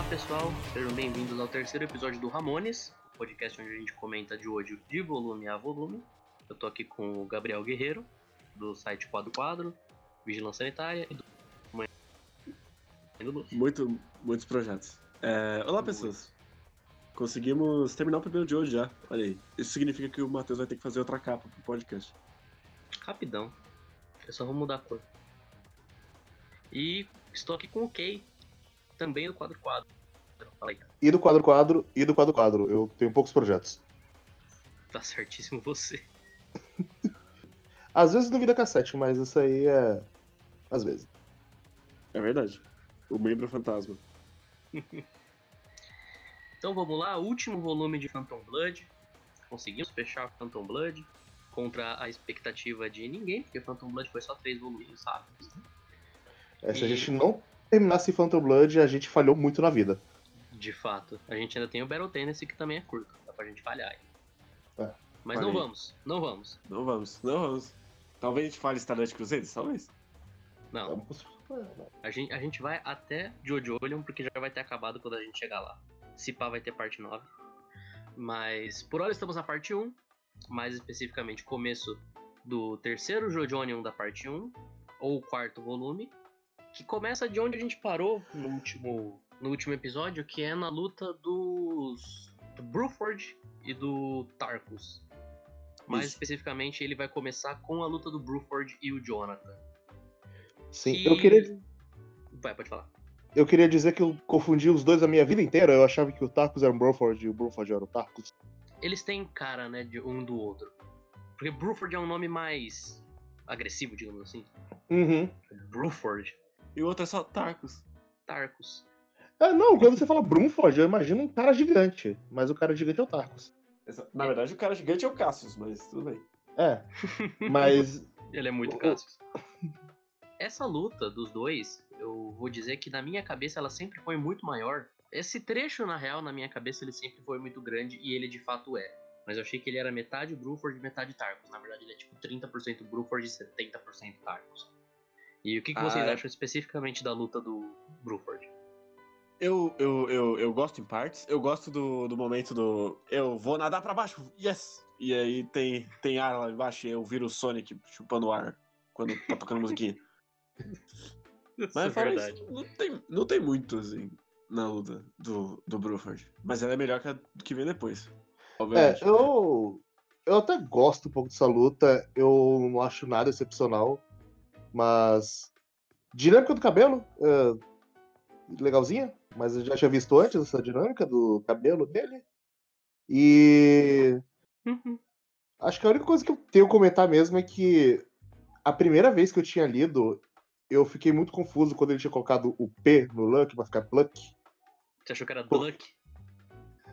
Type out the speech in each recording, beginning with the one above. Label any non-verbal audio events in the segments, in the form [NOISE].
Olá pessoal, sejam bem-vindos ao terceiro episódio do Ramones, podcast onde a gente comenta de hoje de volume a volume. Eu tô aqui com o Gabriel Guerreiro, do site Quadro Quadro, Vigilância Sanitária e do Mãe do Luffy. Muito, muitos projetos. É, olá, pessoas. Conseguimos terminar o primeiro de hoje já. Olha aí. Isso significa que o Matheus vai ter que fazer outra capa pro podcast. Rapidão, eu só vou mudar a cor. E estou aqui com o Kay, também do Quadro Quadro. Fala aí, cara. E do quadro quadro, e do quadro quadro. Eu tenho poucos projetos. Tá certíssimo você. Às vezes no Vida Cassete, mas isso aí é. Às vezes. É verdade. O membro fantasma. [LAUGHS] Então vamos lá, último volume de Phantom Blood. Conseguimos fechar Phantom Blood contra a expectativa de ninguém, porque Phantom Blood foi só três volumes rápidos. né? É, se a E- gente não terminasse Phantom Blood, a gente falhou muito na vida. De fato. A gente ainda tem o Battle Tennessee que também é curto, dá pra gente falhar aí. É. Mas Olha não vamos, não vamos. Não vamos, não vamos. Talvez a gente fale Starlight Crusades, talvez. Não, Vamos- a gente, a gente vai até Jojo Olion porque já vai ter acabado quando a gente chegar lá. Se pá, vai ter parte 9. Mas por hora estamos na parte 1, mais especificamente começo do terceiro Jojonion da parte 1, ou quarto volume, que começa de onde a gente parou no último, no último episódio, que é na luta dos do Bruford e do Tarkus. Mais Isso. especificamente, ele vai começar com a luta do Bruford e o Jonathan. Sim, que- eu queria, Vai, pode falar. eu queria dizer que eu confundi os dois a minha vida inteira. Eu achava que o Tarkus era o Bruford e o Bruford era o Tarkus. eles têm cara, né, de um do outro. Porque Bruford é um nome mais agressivo, digamos assim. Uhum. Bruford, E o outro é só Tarkus. Tarkus. Ah, não, quando você fala Brunford, eu imagino um cara gigante. Mas o cara gigante é o Tarkus. Na verdade, o cara gigante é o Cassius, mas tudo bem. É. [LAUGHS] Mas. Ele é muito Cassius. Essa luta dos dois, eu vou dizer que na minha cabeça ela sempre foi muito maior. Esse trecho, na real, na minha cabeça, ele sempre foi muito grande e ele de fato é. Mas eu achei que ele era metade Bruford e metade Tarkus. Na verdade, ele é tipo 30% Bruford e 70% Tarkus. E o que, que vocês Ah, é. acham especificamente da luta do Bruford? Eu, eu, eu, eu gosto em partes. Eu gosto do, do momento do. Eu vou nadar pra baixo, yes! E aí tem, tem ar lá embaixo e eu viro o Sonic chupando ar quando tá tocando musiquinha. [LAUGHS] Isso Mas é isso, não tem, não tem muito, assim, na luta do, do Bruford. Mas ela é melhor que a que vem depois. É, Obviamente. eu. Eu até gosto um pouco dessa luta. Eu não acho nada excepcional. Mas. Dinâmica do cabelo. é, legalzinha. Mas eu já tinha visto antes essa dinâmica do cabelo dele. E. Uhum. Acho que a única coisa que eu tenho a comentar mesmo é que a primeira vez que eu tinha lido, eu fiquei muito confuso quando ele tinha colocado o P no Luck pra ficar Pluck. Você achou que era Pô. Duck?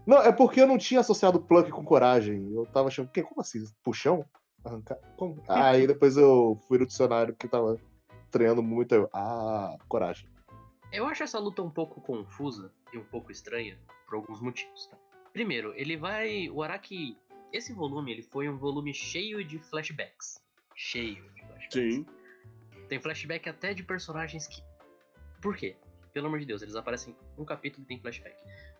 Não, é porque eu não tinha associado Pluck com coragem. Eu tava achando, que, como assim? Puxão? Arrancar? Como? Aí depois eu fui no dicionário que tava treinando muito. Eu, ah, coragem. Eu acho essa luta um pouco confusa e um pouco estranha por alguns motivos. tá? Primeiro, ele vai. O Araki. Esse volume ele foi um volume cheio de flashbacks. Cheio de flashbacks. Sim. Tem flashback até de personagens que. Por quê? Pelo amor de Deus, eles aparecem um capítulo e tem flashback.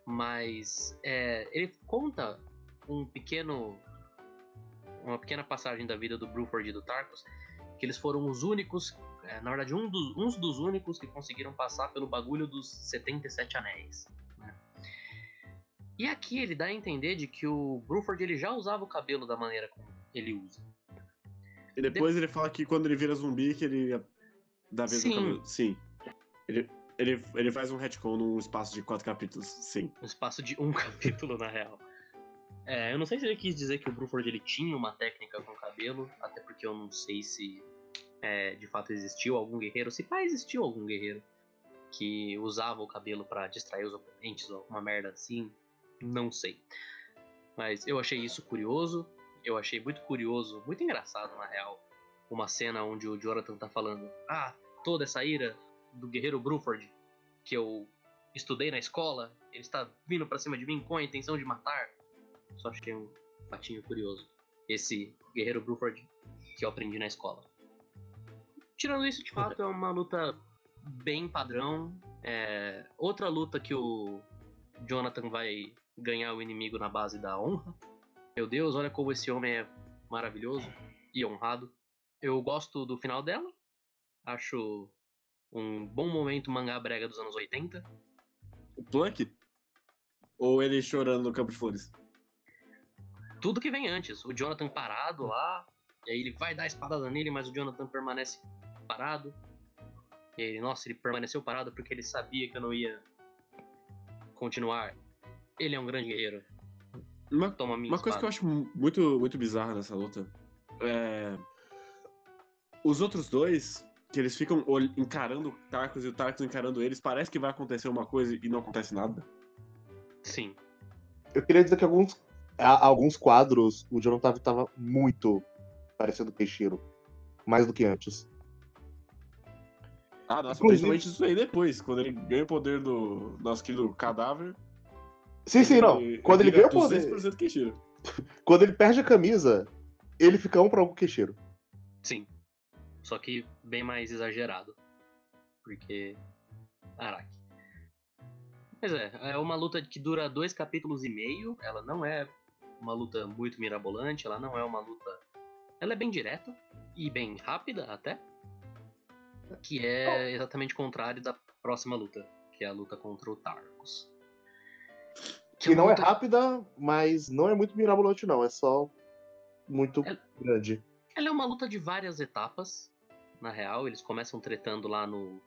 Mas é, ele conta um pequeno. Uma pequena passagem da vida do Bruford e do Tarkus. Que eles foram os únicos. é, na verdade, um dos, uns dos únicos que conseguiram passar pelo bagulho dos 77 anéis. né? E aqui ele dá a entender de que o Bruford ele já usava o cabelo da maneira como ele usa. E depois ele fala que quando ele vira zumbi, que ele dá vez Sim. no cabelo. Sim. Ele, ele, ele faz um retcon num espaço de quatro capítulos. Sim. um espaço de um [LAUGHS] capítulo, na real. É, eu não sei se ele quis dizer que o Bruford ele tinha uma técnica com cabelo, até porque eu não sei se é, de fato existiu algum guerreiro, se pá, existiu algum guerreiro que usava o cabelo pra distrair os oponentes ou alguma merda assim, não sei. Mas eu achei isso curioso, eu achei muito curioso, muito engraçado na real, uma cena onde o Jonathan tá falando: Ah, toda essa ira do guerreiro Bruford que eu estudei na escola, ele está vindo pra cima de mim com a intenção de matar. Só achei um fatinho curioso. Esse guerreiro Bruford que eu aprendi na escola. Tirando isso, de fato, é uma luta bem padrão. É, outra luta que o Jonathan vai ganhar o inimigo na base da honra. Meu Deus, olha como esse homem é maravilhoso e honrado. Eu gosto do final dela. Acho um bom momento mangá brega dos anos 80. O Plunk? Ou ele chorando no campo de flores? Tudo que vem antes. O Jonathan parado lá. E aí ele vai dar a espadada nele, mas o Jonathan permanece parado. E ele, nossa, ele permaneceu parado porque ele sabia que eu não ia continuar. Ele é um grande guerreiro. Uma, Toma minha uma coisa que eu acho muito, muito bizarra nessa luta é. Os outros dois, que eles ficam encarando o Tarkus e o Tarkus encarando eles, parece que vai acontecer uma coisa e não acontece nada. Sim. Eu queria dizer que alguns, a- alguns quadros o Jonathan tava muito parecendo Queixeiro. Mais do que antes. Ah, nossa, Inclusive- principalmente isso aí depois, quando ele ganha o poder do nosso querido cadáver. Sim, sim, não. Quando ele ganha vira o poder. 200% Queixeiro. [LAUGHS] Quando ele perde a camisa, ele fica um pra um Queixeiro. Sim. Só que bem mais exagerado. Porque. Araki. Mas é, é uma luta que dura dois capítulos e meio. Ela não é uma luta muito mirabolante, ela não é uma luta. Ela é bem direta e bem rápida até. Que é exatamente o contrário da próxima luta, que é a luta contra o Tarkus. Que não uma é luta- rápida, mas não é muito mirabolante, não. É só muito É- grande. Ela é uma luta de várias etapas, na real. Eles começam tretando lá no,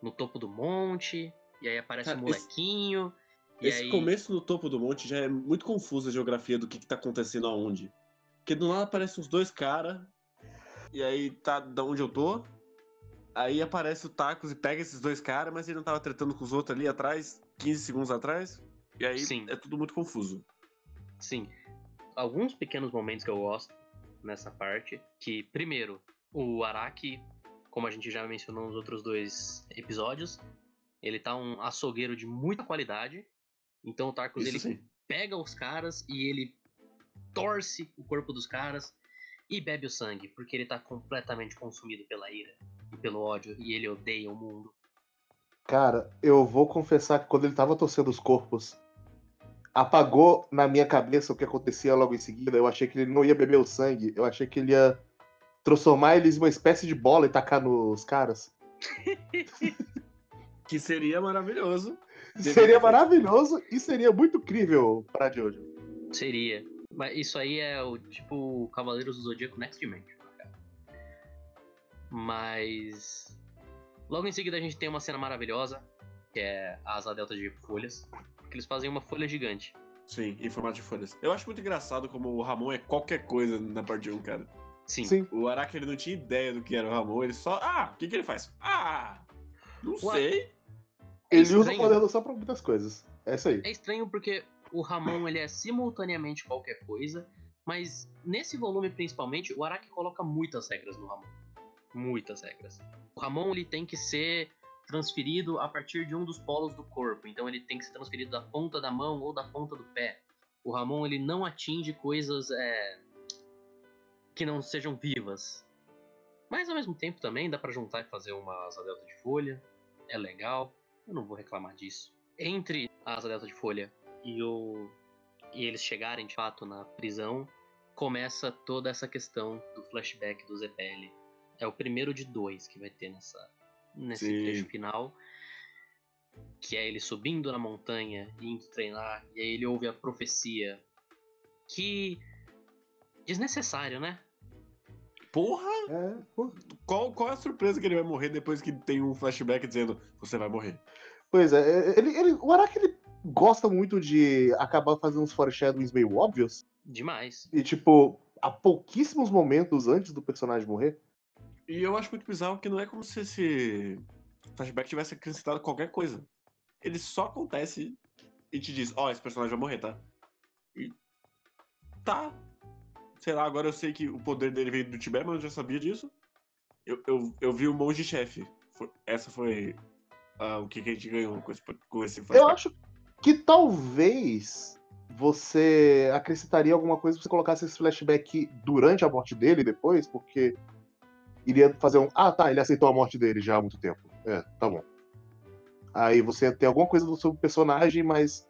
no topo do monte, e aí aparece Cara, um esse- molequinho. E Esse aí... começo no topo do monte já é muito confuso a geografia do que, que tá acontecendo aonde. Porque do nada aparecem uns dois caras, e aí tá da onde eu tô. Aí aparece o Tacos e pega esses dois caras, mas ele não tava tretando com os outros ali atrás, 15 segundos atrás. E aí Sim. é tudo muito confuso. Sim. Alguns pequenos momentos que eu gosto nessa parte, que primeiro, o Araki, como a gente já mencionou nos outros dois episódios, ele tá um açougueiro de muita qualidade. Então o Tarkus Isso ele sim. pega os caras e ele torce o corpo dos caras e bebe o sangue, porque ele tá completamente consumido pela ira e pelo ódio e ele odeia o mundo. Cara, eu vou confessar que quando ele tava torcendo os corpos, apagou na minha cabeça o que acontecia logo em seguida. Eu achei que ele não ia beber o sangue. Eu achei que ele ia transformar eles em uma espécie de bola e tacar nos caras. [LAUGHS] [LAUGHS] Que seria maravilhoso. Seria maravilhoso e seria muito crível pra Jojo. Seria. Mas isso aí é o tipo Cavaleiros do Zodíaco Next Dimension, cara. Mas. Logo em seguida a gente tem uma cena maravilhosa, que é a asa delta de folhas. Que eles fazem uma folha gigante. Sim, em formato de folhas. Eu acho muito engraçado como o Ramon é qualquer coisa na parte 1, cara. Sim. Sim. O Araki ele não tinha ideia do que era o Ramon, ele só. Ah, o que, que ele faz? Ah! Não Ué. sei. É Ele usa o poder do só pra muitas coisas. É isso aí. É estranho porque o Ramon ele é simultaneamente qualquer coisa, mas nesse volume principalmente, o Araki coloca muitas regras no Ramon. Muitas regras. O Ramon ele tem que ser transferido a partir de um dos polos do corpo, então ele tem que ser transferido da ponta da mão ou da ponta do pé. O Ramon ele não atinge coisas é, que não sejam vivas. Mas ao mesmo tempo também dá pra juntar e fazer uma asa delta de folha. É legal. Eu não vou reclamar disso. Entre a asa delta de folha e o e eles chegarem de fato na prisão, começa toda essa questão do flashback do ZPL. É o primeiro de dois que vai ter nessa nesse Sim. trecho final. Que é ele subindo na montanha, indo treinar, e aí ele ouve a profecia. Que. Desnecessário, né? Porra! É, pô. Qual, qual é a surpresa que ele vai morrer depois que tem um flashback dizendo você vai morrer? Pois é, ele, ele, o Araki ele gosta muito de acabar fazendo uns foreshadowings meio óbvios. Demais. E, tipo, há pouquíssimos momentos antes do personagem morrer. E eu acho muito bizarro que não é como se esse flashback tivesse acrescentado qualquer coisa. Ele só acontece e te diz, ó, esse personagem vai morrer, tá? E tá. Sei lá, agora eu sei que o poder dele veio do Tibete, mas eu já sabia disso. Eu, eu, eu vi o monge chefe. Foi- Essa foi ah, o que, que a gente ganhou com esse, com esse Eu flashback. acho que talvez você acrescentaria alguma coisa se você colocasse esse flashback durante a morte dele depois, porque iria fazer um. Ah, tá, ele aceitou a morte dele já há muito tempo. É, tá bom. Aí você ia ter alguma coisa do seu personagem, mas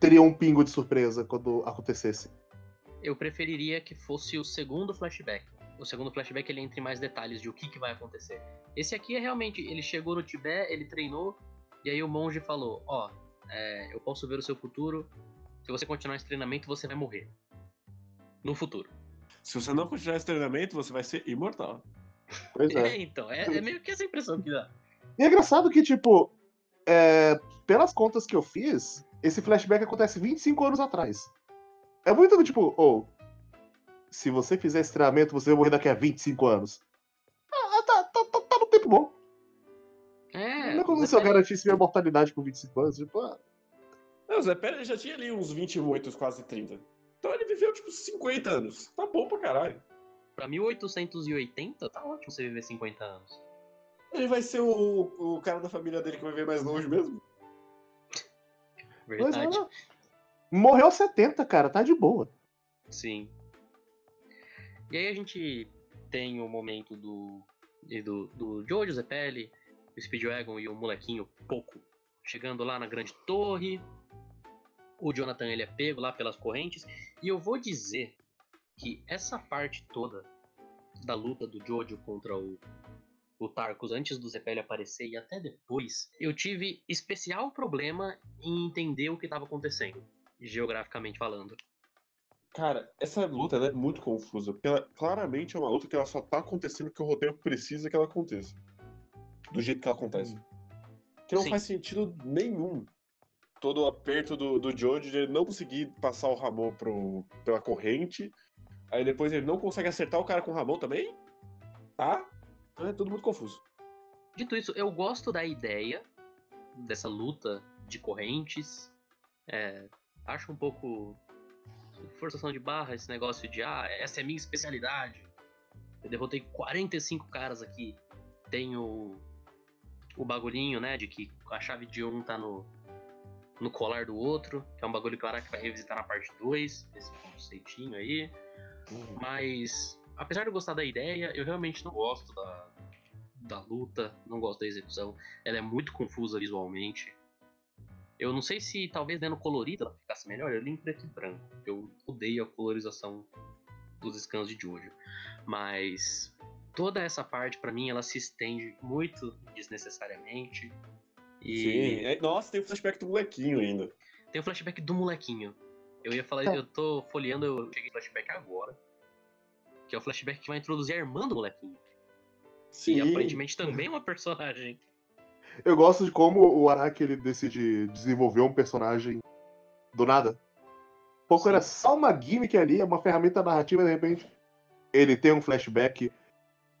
teria um pingo de surpresa quando acontecesse. Eu preferiria que fosse o segundo flashback. O segundo flashback ele entra em mais detalhes de o que, que vai acontecer. Esse aqui é realmente, ele chegou no Tibete, ele treinou, e aí o monge falou, ó, é, eu posso ver o seu futuro, se você continuar esse treinamento, você vai morrer. No futuro. Se você não continuar esse treinamento, você vai ser imortal. Pois É, [LAUGHS] é. então, é, é meio que essa impressão que dá. E é engraçado que, tipo, é, pelas contas que eu fiz, esse flashback acontece 25 anos atrás. É muito tipo, ou, se você fizer esse treinamento, você vai morrer daqui a 25 anos. Ah, tá, tá, tá, tá no tempo bom. É, não é como se eu garantisse minha mortalidade com 25 anos. Tipo, ah, Não, o Zé Pérez já tinha ali uns 28, quase 30. Então ele viveu, tipo, 50 anos. Tá bom pra caralho. Pra 1880, tá ótimo você viver 50 anos. Ele vai ser o, o cara da família dele que vai ver mais longe mesmo. [LAUGHS] Verdade. é. Morreu aos 70, cara, tá de boa. Sim. E aí a gente tem o momento do. do, do Jojo Zepelli, o Speedwagon e o molequinho Poco chegando lá na grande torre. O Jonathan ele é pego lá pelas correntes. E eu vou dizer que essa parte toda da luta do Jojo contra o, o Tarkus antes do Zepelli aparecer e até depois, eu tive especial problema em entender o que estava acontecendo, geograficamente falando. Cara, essa luta é muito confusa. Porque ela, claramente é uma luta que ela só tá acontecendo porque o roteiro precisa que ela aconteça. Do jeito que ela acontece. Que não Sim. faz sentido nenhum. Todo o aperto do, do Jojo de ele não conseguir passar o Ramon pro, pela corrente. Aí depois ele não consegue acertar o cara com o Ramon também. Tá? Então é tudo muito confuso. Dito isso, eu gosto da ideia dessa luta de correntes. É, acho um pouco forçação de barra esse negócio de ah, essa é minha especialidade. Eu derrotei 45 caras aqui. Tenho o bagulhinho, né, de que a chave de um tá no, no colar do outro, que é um bagulho que o Araki vai revisitar na parte 2, esse conceitinho aí. Mas, apesar de eu gostar da ideia, eu realmente não gosto da, da luta, não gosto da execução. Ela é muito confusa visualmente. Eu não sei se talvez dando colorido ela ficasse melhor, eu li em preto e branco. Eu odeio a colorização dos scans de Jojo. Mas toda essa parte, pra mim, ela se estende muito desnecessariamente. E Sim. É- nossa, tem o flashback do molequinho ainda. tem o flashback do molequinho. Eu ia falar, Tá. eu tô folheando, eu cheguei no flashback agora. Que é o flashback que vai introduzir a irmã do molequinho. Sim. E aparentemente também é uma personagem. Eu gosto de como o Araki ele decide desenvolver um personagem do nada. Pouco Sim. era só uma gimmick ali, uma ferramenta narrativa, de repente. Ele tem um flashback,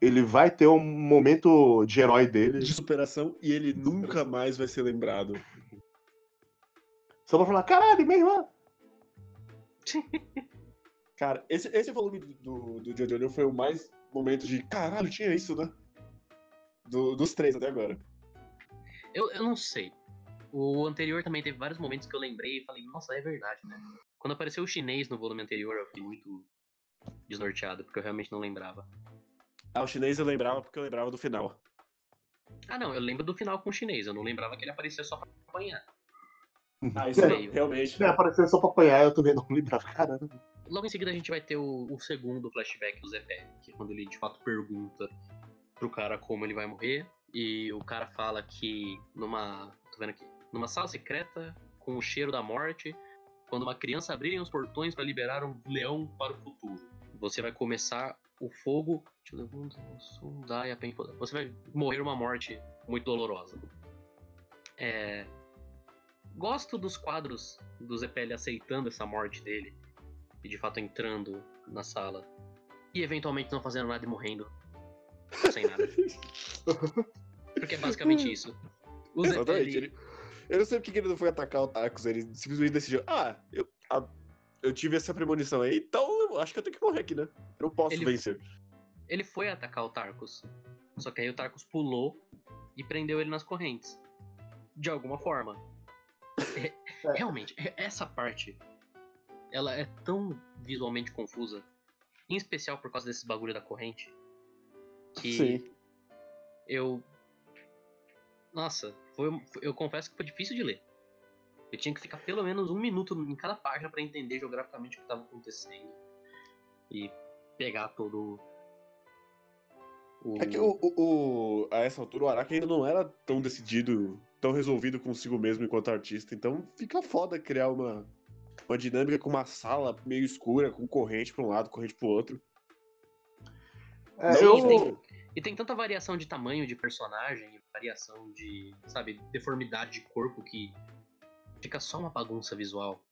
ele vai ter um momento de herói dele. de superação e ele nunca mais vai ser lembrado. [LAUGHS] Só pra falar, caralho, minha irmã! [LAUGHS] Cara, esse, esse volume do, do, Jojo foi o mais momento de caralho, tinha isso, né? Do- dos três até agora. Eu, eu não sei. O anterior também teve vários momentos que eu lembrei e falei, nossa, é verdade, né? Quando apareceu o chinês no volume anterior, eu fiquei muito desnorteado, porque eu realmente não lembrava. Ah, o chinês eu lembrava porque eu lembrava do final. Ah, não, eu lembro do final com o chinês, eu não lembrava que ele aparecia só pra apanhar. Ah, isso isso aí, realmente. Se aparecendo só pra apanhar, eu também não lembrava. Caramba. Logo em seguida a gente vai ter o, o segundo flashback do Zepé, que é quando ele de fato pergunta pro cara como ele vai morrer. E o cara fala que numa. tô vendo aqui. Numa sala secreta, com o cheiro da morte, quando uma criança abrirem os portões para liberar um leão para o futuro. Você vai começar o fogo. Você vai morrer uma morte muito dolorosa. É, gosto dos quadros do Zepelli aceitando essa morte dele e de fato entrando na sala e eventualmente não fazendo nada e morrendo sem nada. [LAUGHS] Porque é basicamente isso. Exatamente. Ele, eu não sei porque que ele não foi atacar o Tacos, ele simplesmente decidiu, ah, eu, a- eu tive essa premonição aí, então eu acho que eu tenho que morrer aqui, né? Eu posso Ele- vencer. ele foi atacar o Tarkus. Só que aí o Tarkus pulou e prendeu ele nas correntes. De alguma forma. É- [LAUGHS] É. Realmente, é- essa parte ela é tão visualmente confusa. Em especial por causa desse bagulho da corrente. Que Sim. eu Nossa, foi, eu confesso que foi difícil de ler. Eu tinha que ficar pelo menos um minuto em cada página pra entender geograficamente o que estava acontecendo. E pegar todo o. É que o, o- o- a essa altura o Araki ainda não era tão decidido, tão resolvido consigo mesmo enquanto artista. Então fica foda criar uma, uma dinâmica com uma sala meio escura, com corrente pra um lado, corrente pro outro. É, Sim, eu, tem- E tem tanta variação de tamanho de personagem, variação de, sabe, deformidade de corpo que fica só uma bagunça visual.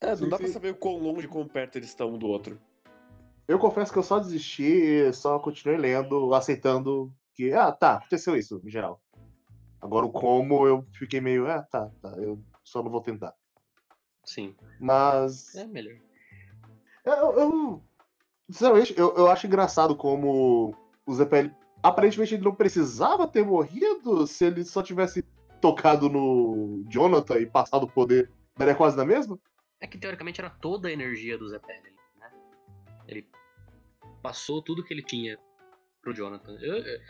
É, não dá pra saber o quão longe, quão perto eles estão um do outro. eu confesso que eu só desisti e só continuei lendo, aceitando que, ah, tá, aconteceu isso, em geral. Agora o como eu fiquei meio, ah, tá, tá, eu só não vou tentar. Sim, Mas. é melhor. Eu, eu- sinceramente, eu, eu acho engraçado como o ZPL aparentemente ele não precisava ter morrido se ele só tivesse tocado no Jonathan e passado o poder. Daria quase na mesma? É que teoricamente era toda a energia do Zé né? Ele passou tudo que ele tinha pro Jonathan. Eu- eu-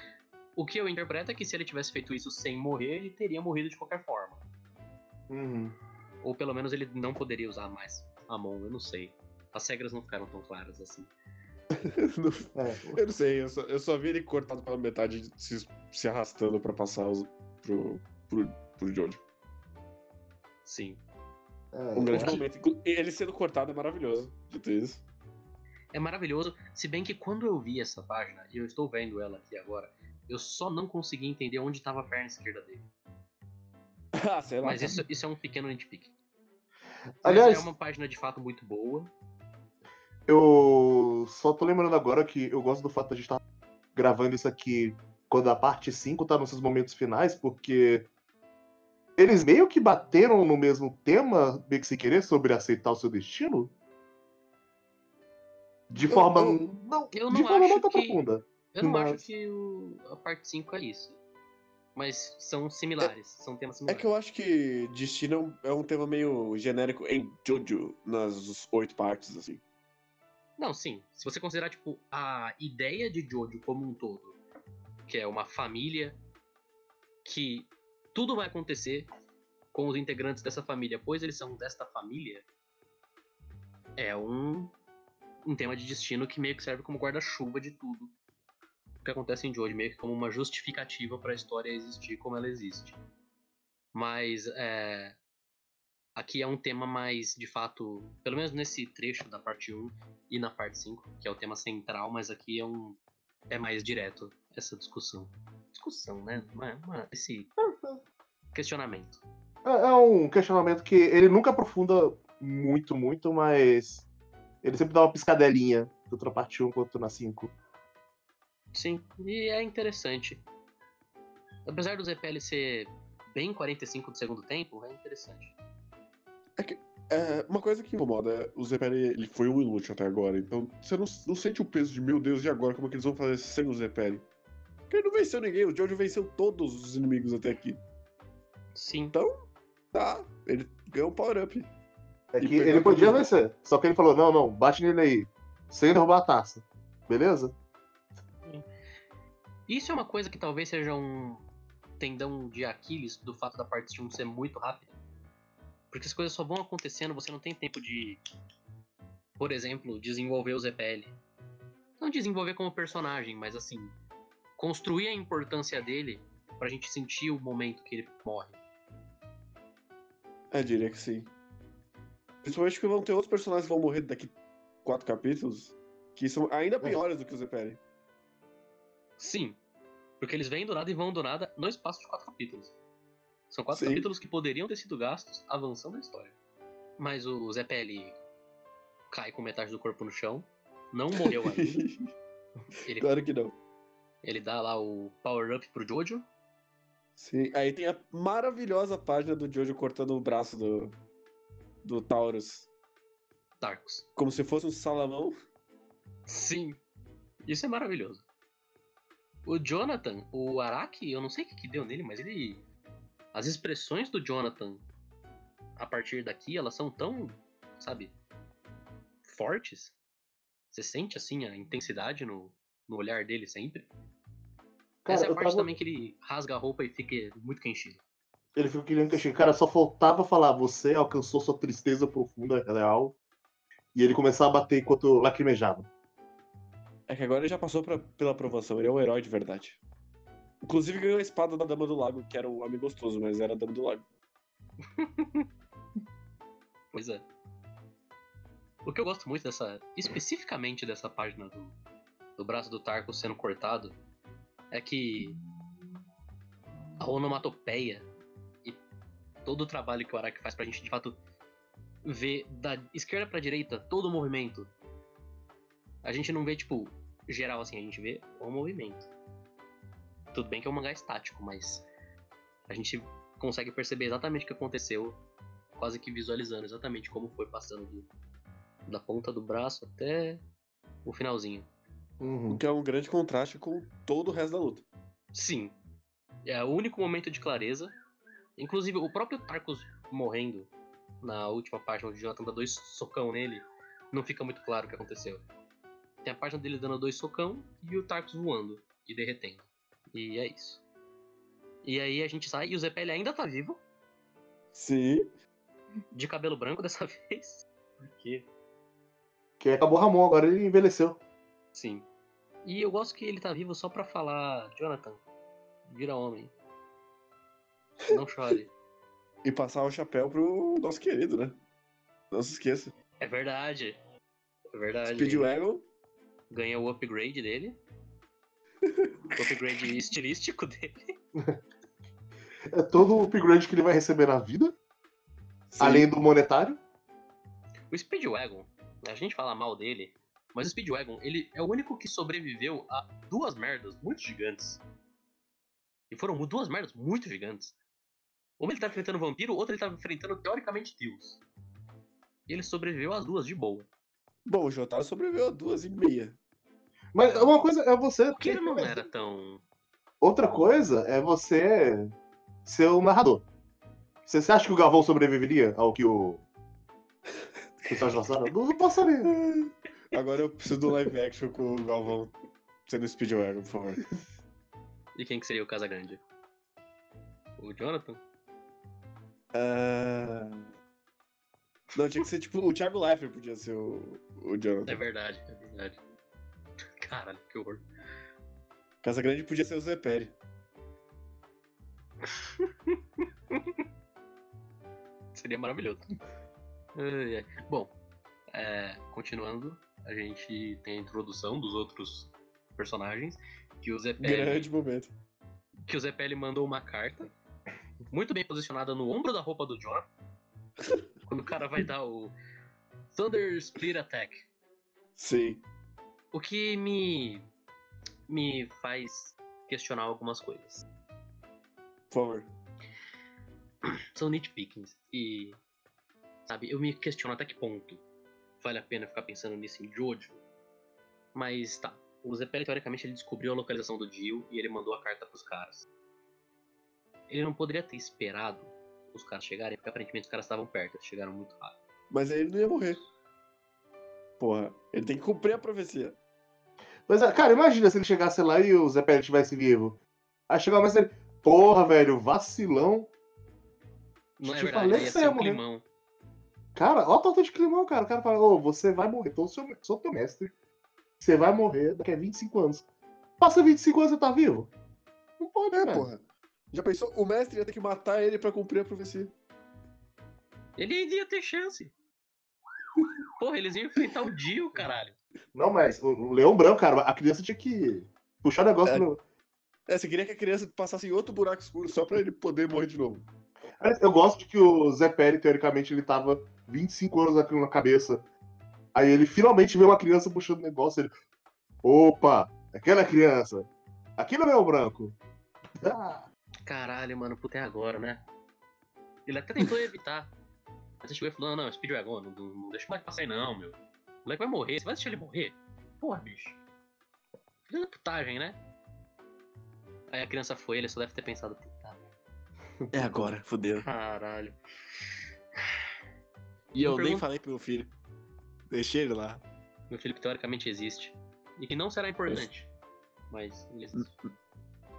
o que eu interpreto é que se ele tivesse feito isso sem morrer, ele teria morrido de qualquer forma. Uhum. Ou pelo menos ele não poderia usar mais a mão, eu não sei. As regras não ficaram tão claras assim. [LAUGHS] É. eu não sei, eu só, eu só vi ele cortado pela metade se, se arrastando pra passar os, pro, pro, pro Jojo. Sim. É, Um grande momento. Inclu- Ele sendo cortado é maravilhoso. Dito isso. É maravilhoso, se bem que quando eu vi essa página, e eu estou vendo ela aqui agora, eu só não consegui entender onde estava a perna esquerda dele. [LAUGHS] ah, sei lá. Mas isso, isso é um pequeno nitpick. Mas Aliás, é uma página de fato muito boa. Eu só tô lembrando agora que eu gosto do fato de a gente estar gravando isso aqui quando a parte 5 tá nos seus momentos finais, porque eles meio que bateram no mesmo tema, meio que se querer, sobre aceitar o seu destino. De Eu- forma eu- não, eu de não forma não acho tão que- profunda. Eu não Mas- acho que o- a parte 5 é isso. Mas são similares, são temas É similares. que eu acho que destino é um, é um tema meio genérico em Jojo, nas oito partes, assim. Não, sim. Se você considerar, tipo, a ideia de Jojo como um todo, que é uma família que tudo vai acontecer com os integrantes dessa família, pois eles são desta família, é um, um tema de destino que meio que serve como guarda-chuva de tudo que acontece em Jojo, meio que como uma justificativa para a história existir como ela existe. Mas é, aqui é um tema mais, de fato, pelo menos nesse trecho da parte 1 e na parte 5, que é o tema central, mas aqui é um é mais direto essa discussão. Discussão, né? Uma- uma- esse questionamento. É, é um questionamento que ele nunca aprofunda muito, muito, mas ele sempre dá uma piscadelinha, tanto na parte 1 quanto na 5. Sim, e é interessante. Apesar do ZPL ser bem 45 do segundo tempo, é interessante. É, uma coisa que incomoda é o ZPL ele foi um inútil até agora, então você não, não sente o peso de meu Deus, e agora? Como é que eles vão fazer sem o ZPL? Porque ele não venceu ninguém, o Jojo venceu todos os inimigos até aqui. Sim. Tá, ele ganhou um power-up. É que ele podia tudo. vencer. Só que ele falou: não, não, bate nele aí. Sem derrubar a taça. Beleza? Isso é uma coisa que talvez seja um tendão de Aquiles do fato da parte 1 ser muito rápida. Porque as coisas só vão acontecendo, você não tem tempo de, por exemplo, desenvolver o ZPL. Não desenvolver como personagem, mas assim, construir a importância dele pra gente sentir o momento que ele morre. É, diria que sim. Principalmente porque vão ter outros personagens que vão morrer daqui quatro capítulos que são ainda piores do que o ZPL. Sim, porque eles vêm do nada e vão do nada no espaço de quatro capítulos. São quatro Sim. capítulos que poderiam ter sido gastos avançando a história. Mas o ZPL cai com metade do corpo no chão, não morreu [LAUGHS] ainda. Ele, claro que não. ele dá lá o power-up pro Jojo. Sim, aí tem a maravilhosa página do Jojo cortando o braço do, do Taurus. Tarkus. Como se fosse um salamão. Sim, isso é maravilhoso. O Jonathan, o Araki, eu não sei o que, que deu nele, mas ele. As expressões do Jonathan a partir daqui, elas são tão, sabe, fortes. Você sente assim a intensidade no, no olhar dele sempre. Cara, Essa é a parte tava- também que ele rasga a roupa e fica muito quentinho. Ele ficou querendo que eu chegue. Cara, só faltava falar, você alcançou sua tristeza profunda real. E ele começar a bater enquanto lacrimejava. É que agora ele já passou pra- pela aprovação, ele é um herói de verdade. Inclusive ganhou a espada da Dama do Lago, que era um homem gostoso, mas era a Dama do Lago. [LAUGHS] Pois é. O que eu gosto muito dessa. especificamente dessa página do, do braço do Tarko sendo cortado é que a onomatopeia e todo o trabalho que o Araki faz pra gente de fato ver da esquerda pra direita todo o movimento. A gente não vê, tipo, geral assim, a gente vê o movimento. Tudo bem que é um mangá estático, mas a gente consegue perceber exatamente o que aconteceu quase que visualizando exatamente como foi passando do- da ponta do braço até o finalzinho. Uhum. O que é um grande contraste com todo o resto da luta. Sim, é o único momento de clareza. Inclusive, o próprio Tarkus morrendo na última página, onde o Jonathan dá dois socão nele, não fica muito claro o que aconteceu. Tem a página dele dando dois socão e o Tarkus voando e derretendo. E é isso. E aí a gente sai e o Zepelli ainda tá vivo, Sim. de cabelo branco dessa [LAUGHS] vez. Por quê? Que acabou o Ramon, agora ele envelheceu. Sim. E eu gosto que ele tá vivo só pra falar, Jonathan, vira homem. Não chore. [LAUGHS] E passar o chapéu pro nosso querido, né? Não se esqueça. É verdade. É verdade. Speedwagon, Ganha o upgrade dele. O upgrade estilístico dele. É todo o upgrade que ele vai receber na vida, sim. além do monetário. O Speedwagon, a gente fala mal dele, mas o Speedwagon, ele é o único que sobreviveu a duas merdas muito gigantes. E foram duas merdas muito gigantes. Uma ele tava enfrentando vampiro, outra ele tava enfrentando teoricamente Deus. E ele sobreviveu às duas de boa. Bom, o Jotaro sobreviveu a duas e meia. Mas uma coisa é você. Porque ele não era tão. Outra coisa é você ser o narrador. Você, você acha que o Galvão sobreviveria ao que o. [LAUGHS] que o Sérgio passaram? Não, não passaria. [LAUGHS] Agora eu preciso do live action com o Galvão sendo Speedwagon, por favor. E quem que seria o Casagrande? O Jonathan? Ah, Não, tinha que ser tipo o Thiago Leifert podia ser o, o É Jonathan. verdade, é verdade. Caralho, que horror. Casa Grande podia ser o Zé Peri. [LAUGHS] Seria maravilhoso. Bom, é, continuando, a gente tem a introdução dos outros personagens. Que o Pelli, Grande momento. que o Zé Pelli mandou uma carta muito bem posicionada no ombro da roupa do John. [LAUGHS] quando o cara vai dar o Thunder Split Attack. Sim. O que me me faz questionar algumas coisas. Por favor. São nitpickings e sabe, eu me questiono até que ponto vale a pena ficar pensando nisso em Jojo. Mas tá, o Zepelli teoricamente ele descobriu a localização do Dio e ele mandou a carta pros caras. Ele não poderia ter esperado os caras chegarem, porque aparentemente os caras estavam perto, chegaram muito rápido. Mas aí ele não ia morrer. Porra, ele tem que cumprir a profecia. Mas, cara, imagina se ele chegasse lá e o Zé Pérez estivesse vivo. Aí chegava mais ele. Porra, velho, vacilão. Não é Te verdade, falei ia que você ia morrer. climão. Cara, ó a falta de climão, cara. O cara fala, ô, você vai morrer. Então, sou, sou teu mestre. Você vai morrer daqui a 25 anos. Passa 25 anos e você tá vivo? Não pode, É, cara. porra. Já pensou? O mestre ia ter que matar ele pra cumprir a profecia. Ele ainda ia ter chance. Porra, eles iam enfrentar o Dio, caralho. Não, mas o, o Leão Branco, cara, a criança tinha que puxar o negócio É. no. É, você queria que a criança passasse em outro buraco escuro só pra ele poder morrer de novo. Eu gosto de que o Zé Pérez, teoricamente, ele tava 25 anos aquilo na cabeça. Aí ele finalmente vê uma criança puxando o negócio. Ele. Opa! Aquela criança! Aqui no Leão Branco! Ah, Caralho, mano, puta, é agora, né? Ele até tentou evitar. Mas você chegou e falou, não, não, Speedwagon, não, não, não deixa o moleque passar aí não, meu. O moleque vai morrer, você vai deixar ele morrer? Porra, bicho. Filha da putagem, né? Aí a criança foi, ele só deve ter pensado, puta, É agora, fodeu. caralho. E eu Eu nem pergunto- falei pro meu filho. Deixei ele lá. Meu filho que teoricamente existe. E que não será importante. Mas ele existe.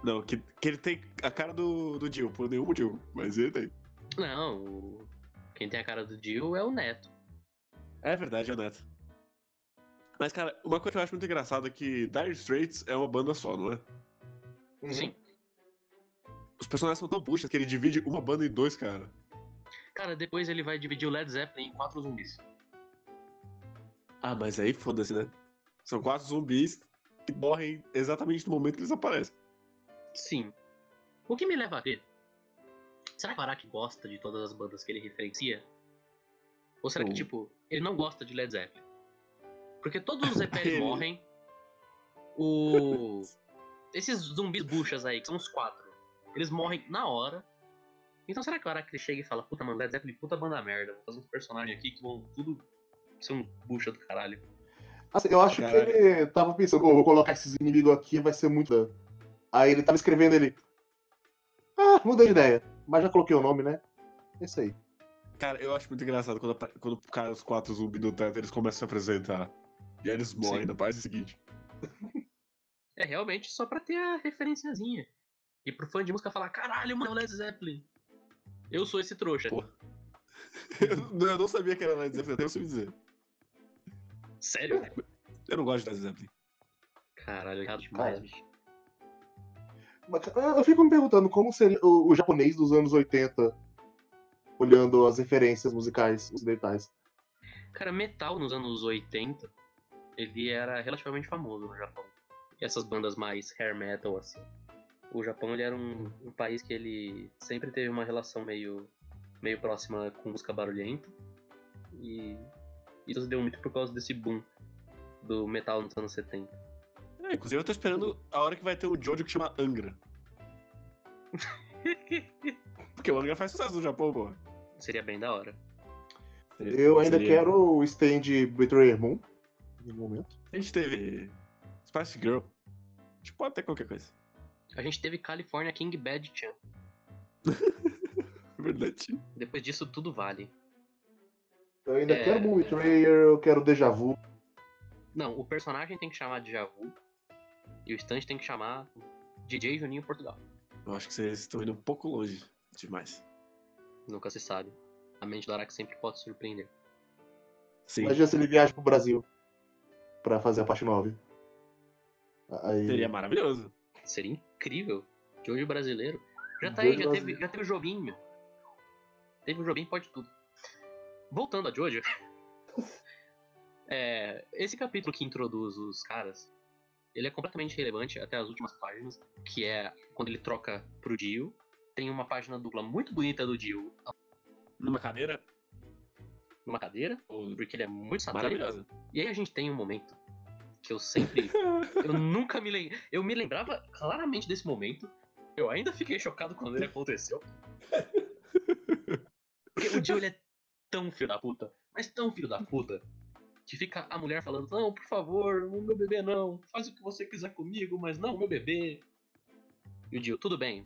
Não, que, que ele tem a cara do, do Jill, por nenhum motivo. Mas ele tem. Não, o- quem tem a cara do Jill é o Neto. É verdade, é o Neto. Mas, cara, uma coisa que eu acho muito engraçada é que Dire Straits é uma banda só, não é? Uhum. Sim. Os personagens são tão puxas que ele divide uma banda em dois, cara. Cara, depois ele vai dividir o Led Zeppelin em quatro zumbis. Ah, mas aí foda-se, né? São quatro zumbis que morrem exatamente no momento que eles aparecem. Sim. O que me leva a ver? Será que o Araki gosta de todas as bandas que ele referencia? Ou será que, tipo, ele não gosta de Led Zeppelin? Porque todos os EPs morrem. O. Esses zumbis buchas aí, que são os quatro, eles morrem na hora. Então será que o Araki chega e fala, puta, mano, Led Zeppelin, puta banda merda, vou fazer uns personagens aqui que vão tudo ser um bucha do caralho. Assim, eu acho Caralho. que ele tava pensando, "Ô, vou colocar esses inimigos aqui, vai ser muito. dano." Aí ele tava escrevendo ele. Ah, mudei de ideia. Mas já coloquei o nome, né? É isso aí. Cara, eu acho muito engraçado quando, quando cara, os quatro zumbis do teto eles começam a se apresentar. E aí eles morrem Sim. na página seguinte. É realmente só pra ter a referenciazinha. E pro fã de música falar, caralho, mano, é o Led Zeppelin. Eu sou esse trouxa. Pô. [LAUGHS] Eu, não- eu não sabia que era Led Zeppelin, até você me dizer. Sério? Eu não gosto de Led Zeppelin. Caralho, errado demais, bicho. Mas, eu- eu fico me perguntando como seria o, o japonês dos anos 80 olhando as referências musicais ocidentais. Cara, metal nos anos 80, ele era relativamente famoso no Japão. E essas bandas mais hair metal, assim. O Japão, ele era um, um país que ele sempre teve uma relação meio, meio próxima com música barulhenta. E isso se deu muito por causa desse boom do metal nos anos 70. É, inclusive eu tô esperando a hora que vai ter o Jojo que chama Angra. [LAUGHS] Porque o Angra faz sucesso no Japão, pô. Seria bem da hora. Eu ainda Seria- quero o stand Betrayer Moon, no momento. A gente teve Spice Girl. A gente pode ter qualquer coisa. A gente teve California King Bad Chan. [LAUGHS] Verdade. Depois disso, tudo vale. Eu ainda É. quero Moon Betrayer, eu quero Deja Vu. Não, o personagem tem que chamar de Javu. E o stand tem que chamar DJ Juninho Portugal. Eu acho que vocês estão indo um pouco longe demais. Nunca se sabe. A mente do Araki sempre pode surpreender. Sim. Imagina se ele viaja pro Brasil pra fazer a parte 9. Aí... Seria maravilhoso. Seria incrível. Jojo brasileiro. Já tá Jojo aí, já teve, já teve o Jobim. Teve o Jobim, pode tudo. Voltando a Jojo. [LAUGHS] é, esse capítulo que introduz os caras, ele é completamente relevante até as últimas páginas, que é quando ele troca pro Dio. Tem uma página dupla muito bonita do Dio Numa cadeira numa cadeira, porque ele é muito satânico. maravilhosa. E aí a gente tem um momento que eu sempre. [LAUGHS] eu nunca me lembro. Eu me lembrava claramente desse momento. Eu ainda fiquei chocado quando ele aconteceu. Porque o Joe ele é tão filho da puta, mas tão filho da puta, que fica a mulher falando: Não, por favor, o meu bebê não. Faz o que você quiser comigo, mas não meu bebê. E o Dio, tudo bem,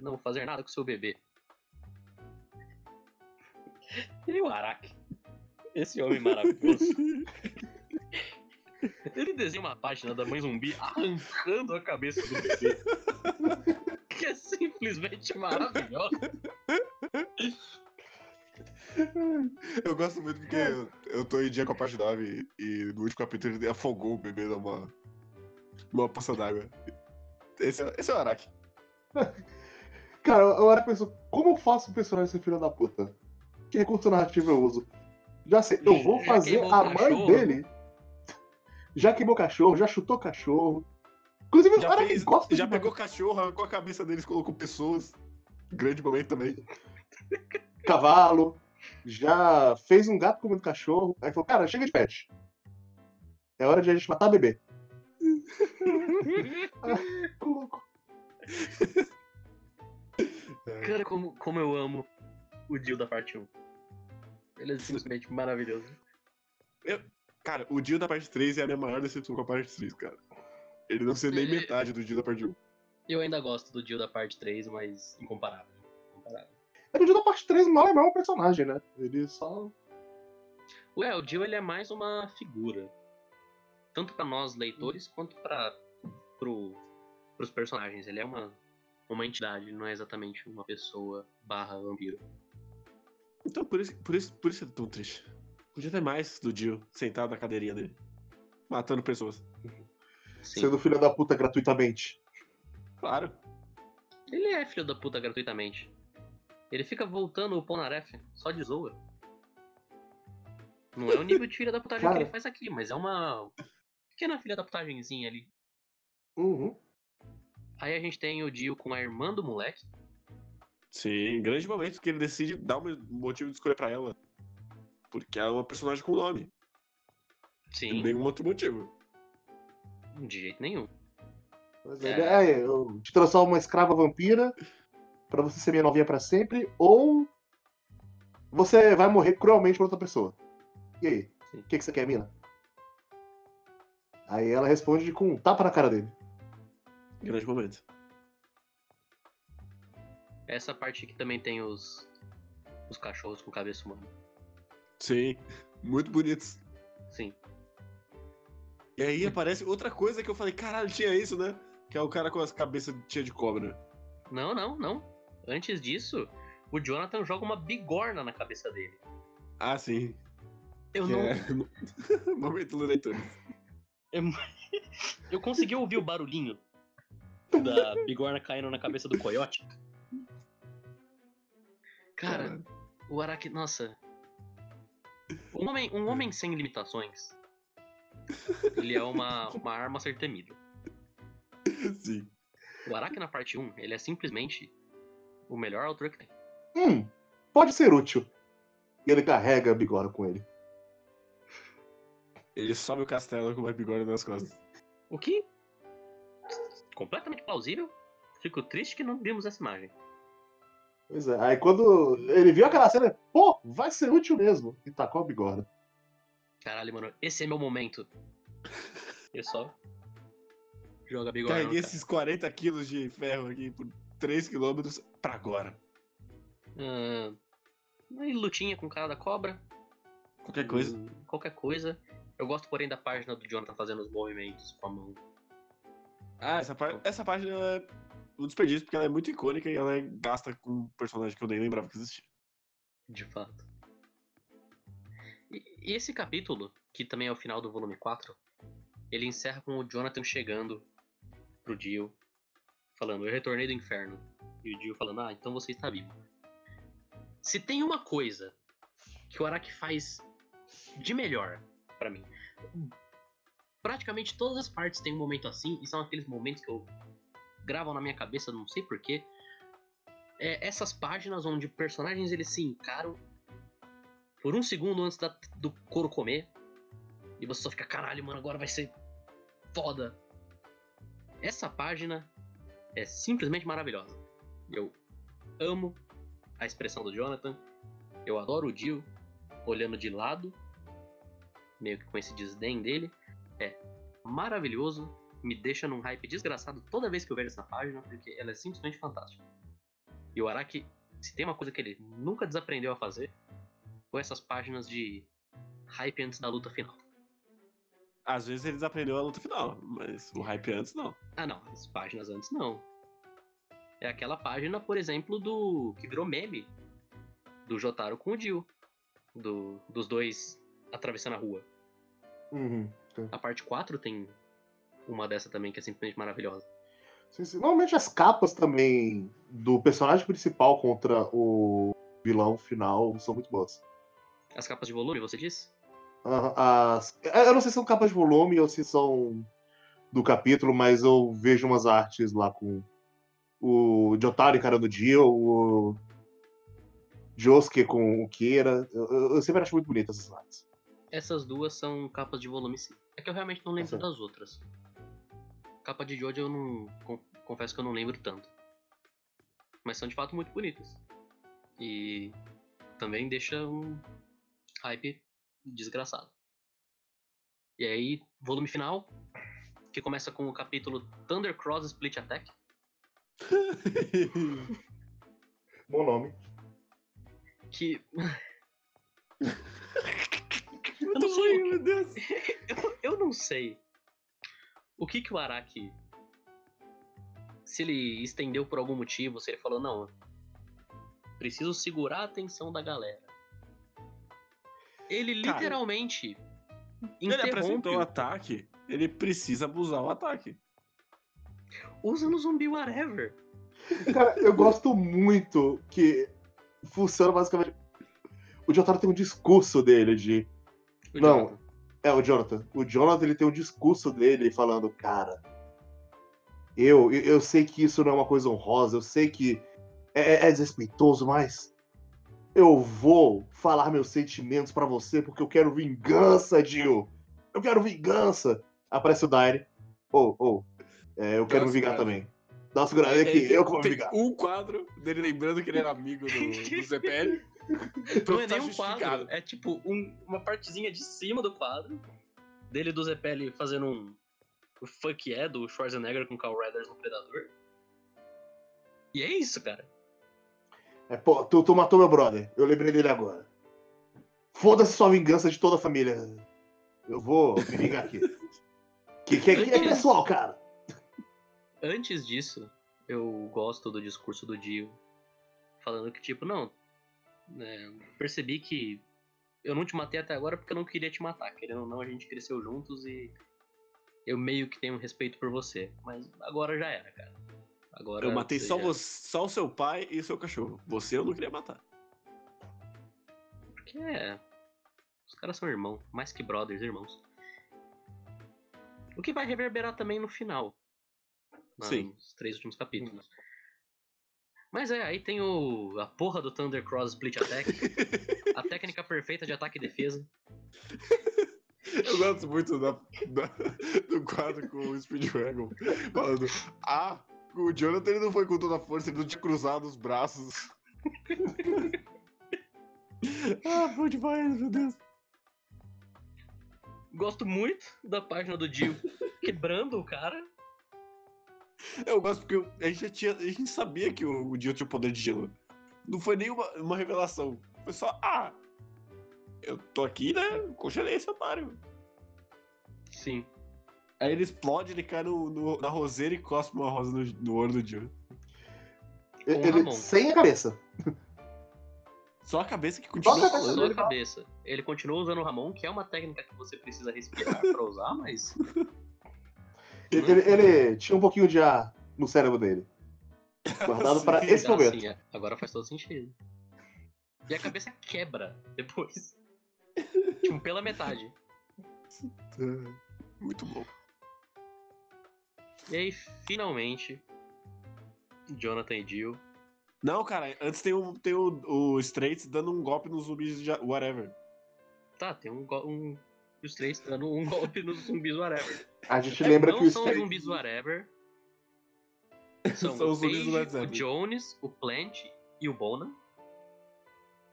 não vou fazer nada com seu bebê. E o Araki, esse homem maravilhoso. [LAUGHS] Ele desenha uma página da mãe zumbi arrancando a cabeça do bebê. Que é simplesmente maravilhosa. Eu gosto muito porque eu, eu tô em dia com a parte 9 e no último capítulo ele afogou o bebê numa, numa poça d'água. Esse, é- esse é o Araki. Cara, eu era pensou, como eu faço um personagem ser filho da puta? Que recurso narrativo eu uso? Já sei, eu vou fazer a mãe cachorro. dele. Já queimou cachorro, já chutou cachorro. Inclusive, Já, o Araki fez, gosta já de pegou cachorro, arrancou a cabeça deles, colocou pessoas. Grande momento também. [LAUGHS] cavalo, já fez um gato comendo cachorro. Aí falou, cara, chega de pet. É hora de a gente matar bebê. [LAUGHS] Louco. Cara, como, como eu amo o Dio da parte 1. Ele é simplesmente maravilhoso. Cara, o Dio da parte 3 é a minha maior decepção com a parte 3, cara. Ele não ser nem Ele- metade do Dio da parte 1. Eu ainda gosto do Dio da parte 3, mas incomparável. incomparável. É que o dia da parte 3 mal é mal um personagem, né? Ele só. Ué, o Dio ele é mais uma figura. Tanto pra nós leitores quanto para pro pros personagens. Ele é uma, uma entidade, não é exatamente uma pessoa barra vampiro. Então por isso, por isso, por isso é tão triste. Podia ter mais do Jill sentado na cadeirinha dele. Matando pessoas. Sim. Sendo filho da puta gratuitamente. Claro. Ele é filho da puta gratuitamente. Ele fica voltando o Polnareff, só de zoa. Não é o nível de filha da putagem Cara. que ele faz aqui, mas é uma pequena filha da putagenzinha ali. Uhum. Aí a gente tem o Dio com a irmã do moleque. Sim, grande momento que ele decide dar um motivo de escolha pra ela. Porque ela é uma personagem com nome. Sim, Nenhum outro motivo. de jeito nenhum. Pois É. é. é, eu te transformo uma escrava vampira pra você ser minha novinha pra sempre, ou você vai morrer cruelmente por outra pessoa. E aí? O que, que você quer, mina? Aí ela responde com um tapa na cara dele. Grande momento. Essa parte aqui também tem os, os cachorros com cabeça humana. Sim, [LAUGHS] muito bonitos. Sim. E aí aparece outra coisa que eu falei, caralho, tinha isso, né? Que é o cara com as cabeças cheias de cobra. Não, não, não. Antes disso, o Jonathan joga uma bigorna na cabeça dele. Ah, sim. Eu que não. é... momento do leitor. Eu consegui ouvir o barulhinho da bigorna caindo na cabeça do coiote. Cara, o Araki. Nossa. Um homem, um homem sem limitações. Ele é uma, uma arma a ser temida. Sim. O Araki na parte 1, ele é simplesmente o melhor autor que tem. Hum, pode ser útil. E ele carrega a bigorna com ele. Ele sobe o castelo com uma bigorna nas costas. O que? Completamente plausível. Fico triste que não vimos essa imagem. Pois é. Aí quando ele viu aquela cena, pô, vai ser útil mesmo. E tacou a bigorna. Caralho, mano, esse é meu momento. Ele só joga a bigorna. Carreguei esses 40 quilos de ferro aqui por 3 quilômetros pra agora. Ah, aí lutinha com o cara da cobra. Qualquer coisa. Hum, Qualquer coisa. Eu gosto, porém, da página do Jonathan fazendo os movimentos com a mão. Ah, essa, par... essa página um desperdício, porque ela é muito icônica e ela é gasta com um personagem que eu nem lembrava que existia. De fato. E, e esse capítulo, que também é o final do volume 4, ele encerra com o Jonathan chegando pro Dio, falando, eu retornei do inferno. E o Dio falando, ah, então você está vivo. Se tem uma coisa que o Araki faz de melhor pra mim, praticamente todas as partes têm um momento assim, e são aqueles momentos que eu gravo na minha cabeça, não sei porquê, é essas páginas onde personagens eles se encaram por um segundo antes da- do couro comer. E você só fica, caralho, mano, agora vai ser foda. Essa página é simplesmente maravilhosa. Eu amo a expressão do Jonathan. Eu adoro o Dio olhando de lado, meio que com esse desdém dele. É maravilhoso, me deixa num hype desgraçado toda vez que eu vejo essa página, porque ela é simplesmente fantástica. E o Araki, se tem uma coisa que ele nunca desaprendeu a fazer, foi essas páginas de hype antes da luta final. Às vezes eles aprenderam a luta final, mas o hype antes não. Ah, não, as páginas antes não. É aquela página, por exemplo, do. que virou meme do Jotaro com o Dio. Do, dos dois atravessando a rua. Uhum. A parte 4 tem uma dessa também que é simplesmente maravilhosa. Sim, sim. Normalmente as capas também do personagem principal contra o vilão final são muito boas. As capas de volume, você disse? Aham, As... Eu não sei se são capas de volume ou se são do capítulo, mas eu vejo umas artes lá com o Jotaro encarando o Dio, o Josuke com o Kira. Eu, eu- sempre acho muito bonitas essas artes. Essas duas são capas de volume sim. É que eu realmente não lembro das outras. Capa de Jojo eu não. con- confesso que eu não lembro tanto. Mas são de fato muito bonitas. E também deixa um hype desgraçado. E aí, volume final, que começa com o capítulo Thunder Cross Split Attack. [LAUGHS] Bom nome. Que. [LAUGHS] eu, não sei, ruim, meu Deus. [LAUGHS] eu, eu não sei o que, que o Araki se ele estendeu por algum motivo, se ele falou, não, preciso segurar a atenção da galera. Ele Cara, literalmente Ele apresentou o o- ataque, ele precisa abusar o ataque. usa no zumbi whatever. Cara, eu gosto muito que funciona basicamente. O Jotaro tem um discurso dele de. O Não. É, o Jonathan. O Jonathan ele tem um discurso dele falando, cara. Eu, eu, sei que isso não é uma coisa honrosa, eu sei que é, é desrespeitoso, mas eu vou falar meus sentimentos pra você porque eu quero vingança, Jill. Eu quero vingança. Aparece o Dire. Ô, ô, é, eu quero uma me vingar segurada. também. Dá uma segurada aqui, Ele eu que vou vingar. um quadro dele lembrando que ele era amigo do, do ZPL. [LAUGHS] Não é nem um quadro, é tipo um- uma partezinha de cima do quadro dele do Zepelli fazendo um o fuck yeah do Schwarzenegger com Carl Redders no Predador. E é isso, cara. É, pô, tu, tu matou meu brother. Eu lembrei dele agora. Foda-se sua vingança de toda a família. Eu vou me vingar aqui. Que, que, que é [LAUGHS] pessoal, cara? Antes disso, eu gosto do discurso do Dio falando que tipo, não, né, percebi que eu não te matei até agora porque eu não queria te matar. Querendo ou não, a gente cresceu juntos e eu meio que tenho respeito por você. Mas agora já era, cara. Agora Eu matei só, já- você, só o seu pai e o seu cachorro. Você eu não queria matar. Porque é. Os caras são irmãos, mais que brothers, irmãos. O que vai reverberar também no final. Sim. Nos três últimos capítulos. Mas é, aí tem o. a porra do Thunder Cross Split Attack. a técnica perfeita de ataque e defesa. [LAUGHS] Eu gosto muito da, da- do quadro com o Speedwagon falando: Ah, o Jonathan ele não foi com toda a força, ele não tinha cruzado os braços. [LAUGHS] ah, bom demais, meu Deus. Gosto muito da página do Dio quebrando o cara. Eu gosto porque eu- a gente, já tinha, a gente sabia que o, o Dio tinha o poder de gelo. Não foi nem uma, revelação. Foi só, ah, eu tô aqui, né? Congelei esse otário. Sim. Aí ele explode, ele cai no, no- na roseira e cospe uma rosa no, no olho do Dio. Ele, Ramon. sem a cabeça. Só a cabeça que continua Só a cabeça. Só a ele cabeça. Ele continua usando o Ramon, que é uma técnica que você precisa respirar pra usar, mas. Ele, ele- ele tinha um pouquinho de ar no cérebro dele. Guardado [LAUGHS] Sim. para esse momento. sim, é. agora faz todo sentido. E a cabeça quebra depois. [LAUGHS] tipo, pela metade. Muito bom. E aí, finalmente, Jonathan e Jill. Não, cara, antes tem o, tem o, o Straits dando um golpe nos zumbis de whatever. Tá, tem um, go- um os três dando um [LAUGHS] golpe nos zumbis whatever. A gente lembra Não que o são Stray- zumbis whatever. [LAUGHS] São, São o os Page, o. Jones, o Plant e o Bona.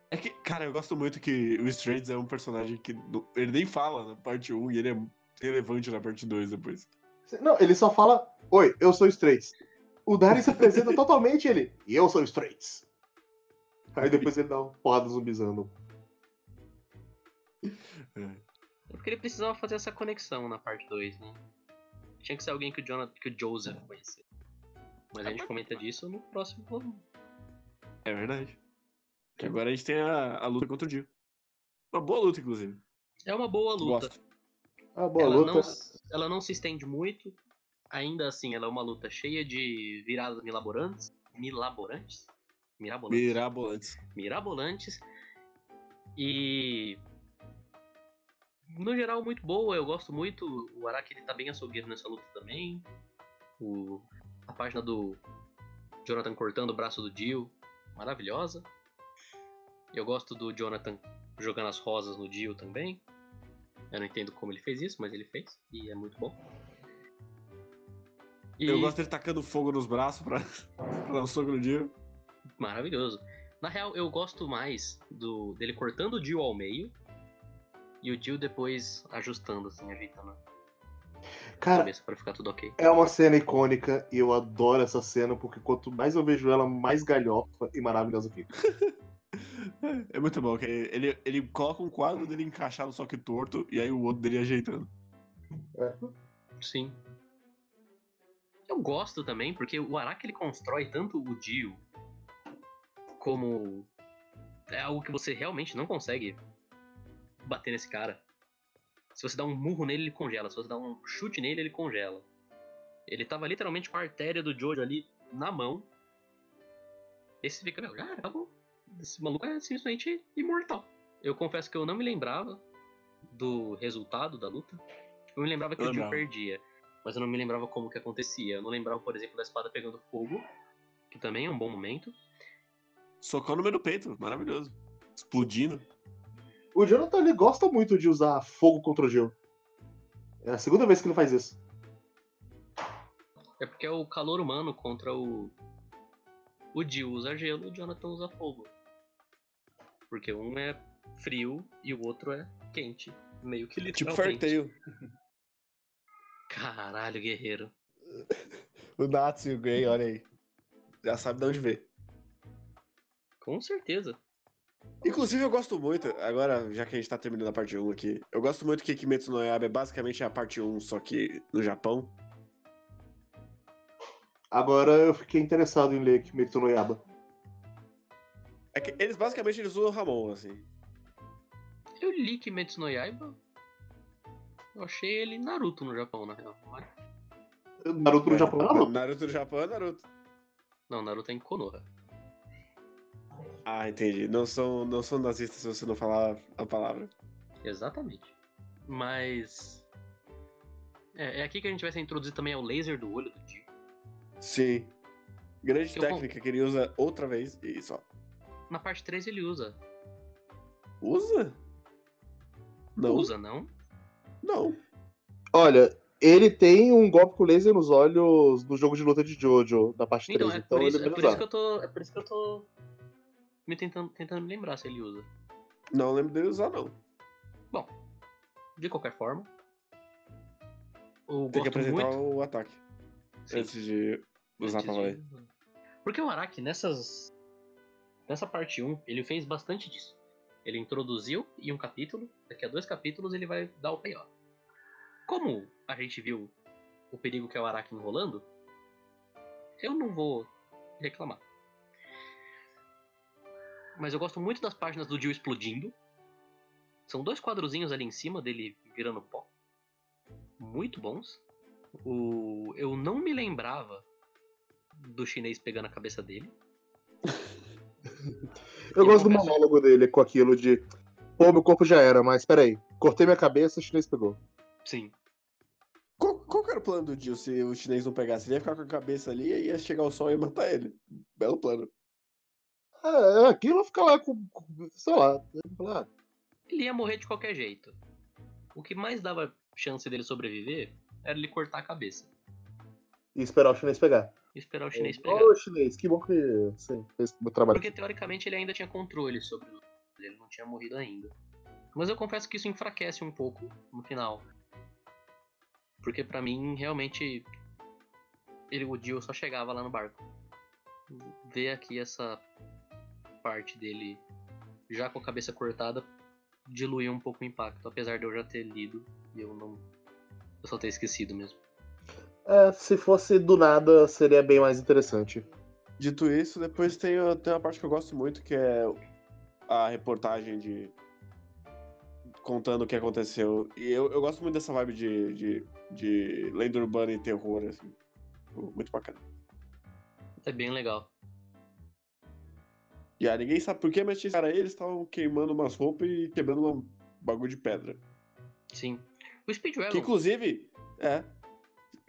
É que, cara, eu gosto muito que o Straits é um personagem que ele nem fala na parte 1 e ele é relevante na parte 2 depois. Não, ele só fala: Oi, eu sou o Straits. O Dari se apresenta [LAUGHS] totalmente ele. E eu sou o Straits. Aí depois ele dá uma porrada zumbizando. É. É porque ele precisava fazer essa conexão na parte 2, né? Tinha que ser alguém que o, Jonathan, que o Joseph conhecia. Mas a gente comenta disso no próximo volume. É verdade. Que agora a gente tem a, a luta contra o Dio. Uma boa luta, inclusive. É uma boa luta. Gosto. Ah, boa ela, luta. não, ela não se estende muito. Ainda assim, ela é uma luta cheia de viradas milaborantes. Milaborantes? Mirabolantes. Mirabolantes. Mirabolantes. E. No geral, muito boa. Eu gosto muito. O Araki ele tá bem açougueiro nessa luta também. O... A página do Jonathan cortando o braço do Dio. Maravilhosa. Eu gosto do Jonathan jogando as rosas no Dio também. Eu não entendo como ele fez isso, mas ele fez. E é muito bom. E... Eu gosto dele tacando fogo nos braços pra, [LAUGHS] pra dar um soco no Dio. Maravilhoso. Na real, eu gosto mais do dele cortando o Jill ao meio e o Jill depois ajustando, assim, ajeitando a Cara, pra ficar tudo ok. é uma cena icônica e eu adoro essa cena porque quanto mais eu vejo ela, mais galhofa e maravilhosa fica. É, [LAUGHS] é muito bom, que ele, ele coloca um quadro dele encaixado só que torto, e aí o outro dele ajeitando. Sim. Eu gosto também, porque o Araki ele constrói tanto o Dio como é algo que você realmente não consegue bater nesse cara. Se você dá um murro nele, ele congela. Se você dá um chute nele, ele congela. Ele tava literalmente com a artéria do Jojo ali na mão. Esse fica, meu, ah, acabou. Esse maluco é simplesmente imortal. Eu confesso que eu não me lembrava do resultado da luta. Eu me lembrava que Eu o lembrava. perdia. Mas eu não me lembrava como que acontecia. Eu não lembrava, por exemplo, da espada pegando fogo. Que também é um bom momento. Socou no meio do peito, maravilhoso. Explodindo. O Jonathan ele gosta muito de usar fogo contra o Gil. É a segunda vez que ele faz isso. É porque é o calor humano contra o. O Dio usa gelo, o Jonathan usa fogo. Porque um é frio e o outro é quente. Meio que Tipo literalmente. Fartail. Caralho, guerreiro. [LAUGHS] O Natsu e o Gray, olha aí. Já sabe de onde veio. Com certeza. Inclusive, eu gosto muito, agora, já que a gente tá terminando a parte 1 aqui, eu gosto muito que Kimetsu no Yaiba é basicamente a parte 1, só que no Japão. Agora eu fiquei interessado em ler Kimetsu no Yaba. É que eles basicamente eles usam o Ramon, assim. Eu li Kimetsu no Yaiba. Eu achei ele Naruto no Japão, na real. Naruto no Japão, Naruto. Naruto no Japão é Naruto. Não, Naruto é em Konoha. Ah, entendi. Não são, não são nazistas se você não falar a palavra. Exatamente. Mas. É, é aqui que a gente vai ser introduzido também ao laser do olho do Dio. Sim. Grande Que eu técnica que ele usa outra vez e só. Na parte 3 ele usa. Usa? Não. Usa, não? Não. Olha, ele tem um golpe com laser nos olhos do jogo de luta de Jojo, da parte Então, 3. é Então, por, isso, ele é por isso que eu tô. É por isso que eu tô. Me tentando, tentando me lembrar se ele usa. Não lembro dele usar, não. Bom, de qualquer forma. Eu Tem que apresentar muito. o ataque Sim, antes de usar antes pra valer. de- Porque o Araki, nessas. Nessa parte 1, ele fez bastante disso. Ele introduziu em um capítulo, daqui a dois capítulos ele vai dar o payoff. Como a gente viu o perigo que é o Araki enrolando, eu não vou reclamar. Mas eu gosto muito das páginas do Jill explodindo. São dois quadrozinhos ali em cima dele virando pó. Muito bons. O... Eu não me lembrava do chinês pegando a cabeça dele. [LAUGHS] Eu E gosto do monólogo dele com aquilo de. Pô, meu corpo já era, mas peraí. Cortei minha cabeça, o chinês pegou. Sim. Qual, qual que era o plano do Dio se o chinês não pegasse? Ele ia ficar com a cabeça ali e ia chegar o sol e ia matar ele. Belo plano. É, aquilo fica lá com. com- Sei lá. Ah, Ele ia morrer de qualquer jeito. O que mais dava chance dele sobreviver era ele cortar a cabeça. E esperar o chinês pegar. E esperar o chinês pegar. Ô, chinês, que bom que você fez o trabalho. Porque teoricamente ele ainda tinha controle sobre o. Ele não tinha morrido ainda. Mas eu confesso que isso enfraquece um pouco no final. Porque pra mim, realmente. Ele, o Dio só chegava lá no barco. Ver aqui essa parte dele já com a cabeça cortada diluiu um pouco o impacto. Apesar de eu já ter lido e eu não. Eu só ter esquecido mesmo. É, se fosse do nada, seria bem mais interessante. Dito isso, depois tem, a- tem uma parte que eu gosto muito, que é a reportagem de. contando o que aconteceu. E eu, eu gosto muito dessa vibe de, de, de lenda urbana e terror, assim. Muito bacana. É bem legal. E aí ninguém sabe por quê, mas tinha cara aí, eles estavam queimando umas roupas e quebrando um bagulho de pedra. Sim. O Speedwagon. Que inclusive, é.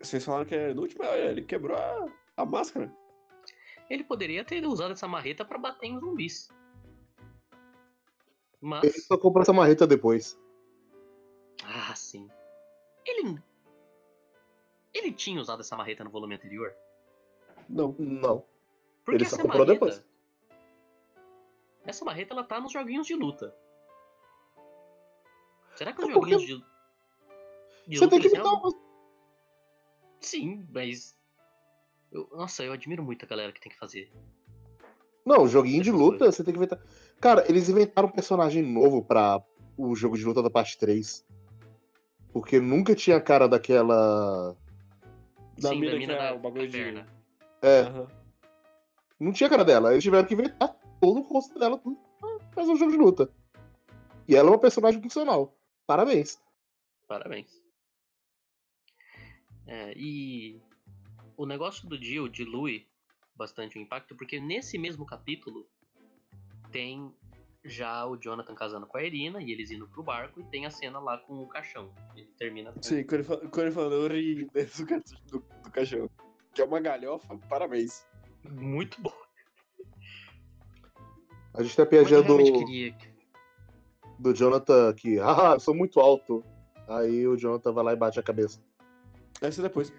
Vocês falaram que era inútil, mas ele quebrou a, a máscara. Ele poderia ter usado essa marreta pra bater em zumbis. Ele Mas. só comprou essa marreta depois. Ah, sim. Ele. Ele tinha usado essa marreta no volume anterior? Não. Não. Porque Ele só comprou marreta. depois. Essa marreta ela tá nos joguinhos de luta. Será que os É porque- joguinhos de. de Você luta tem que eles me dar realmente- uma. Sim, mas. eu- Nossa, eu admiro muito a galera que tem que fazer. Não, joguinho de luta, você tem que inventar. Cara, eles inventaram um personagem novo pra o jogo de luta da parte 3. Porque nunca tinha a cara daquela. Da Sim, mina da que mina é da o bagulho de. É, Aham. não tinha cara dela. Eles tiveram que inventar todo o rosto dela fazer um jogo de luta. E ela é uma personagem funcional. Parabéns. Parabéns. É, e o negócio do Jill dilui bastante o impacto, porque nesse mesmo capítulo tem já o Jonathan casando com a Irina e eles indo pro barco e tem a cena lá com o caixão. Ele termina com Sim, quando ele, fala, quando ele falou, eu ri dentro [LAUGHS] do, do, do caixão. Que é uma galhofa, parabéns. muito bom. A gente tem a piadinha do, queria que do Jonathan que, [LAUGHS] ah, eu sou muito alto. Aí o Jonathan vai lá e bate a cabeça. Essa é depois.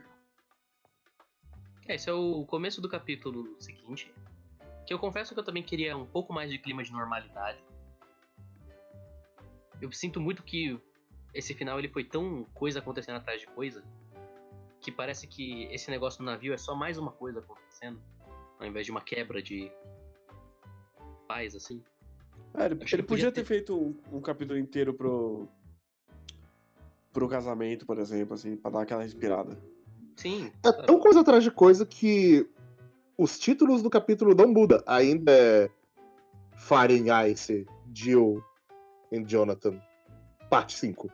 É, esse é o começo do capítulo seguinte. Que eu confesso que eu também queria um pouco mais de clima de normalidade. Eu sinto muito que esse final ele foi tão coisa acontecendo atrás de coisa que parece que esse negócio no navio é só mais uma coisa acontecendo, ao invés de uma quebra de paz assim. É, ele, ele podia ter ter. feito um, um capítulo inteiro pro. pro casamento, por exemplo, assim, pra dar aquela respirada. Sim. É sabe? tão coisa atrás de coisa que os títulos do capítulo não mudam. Ainda é Ice, Jill e Jonathan, parte 5.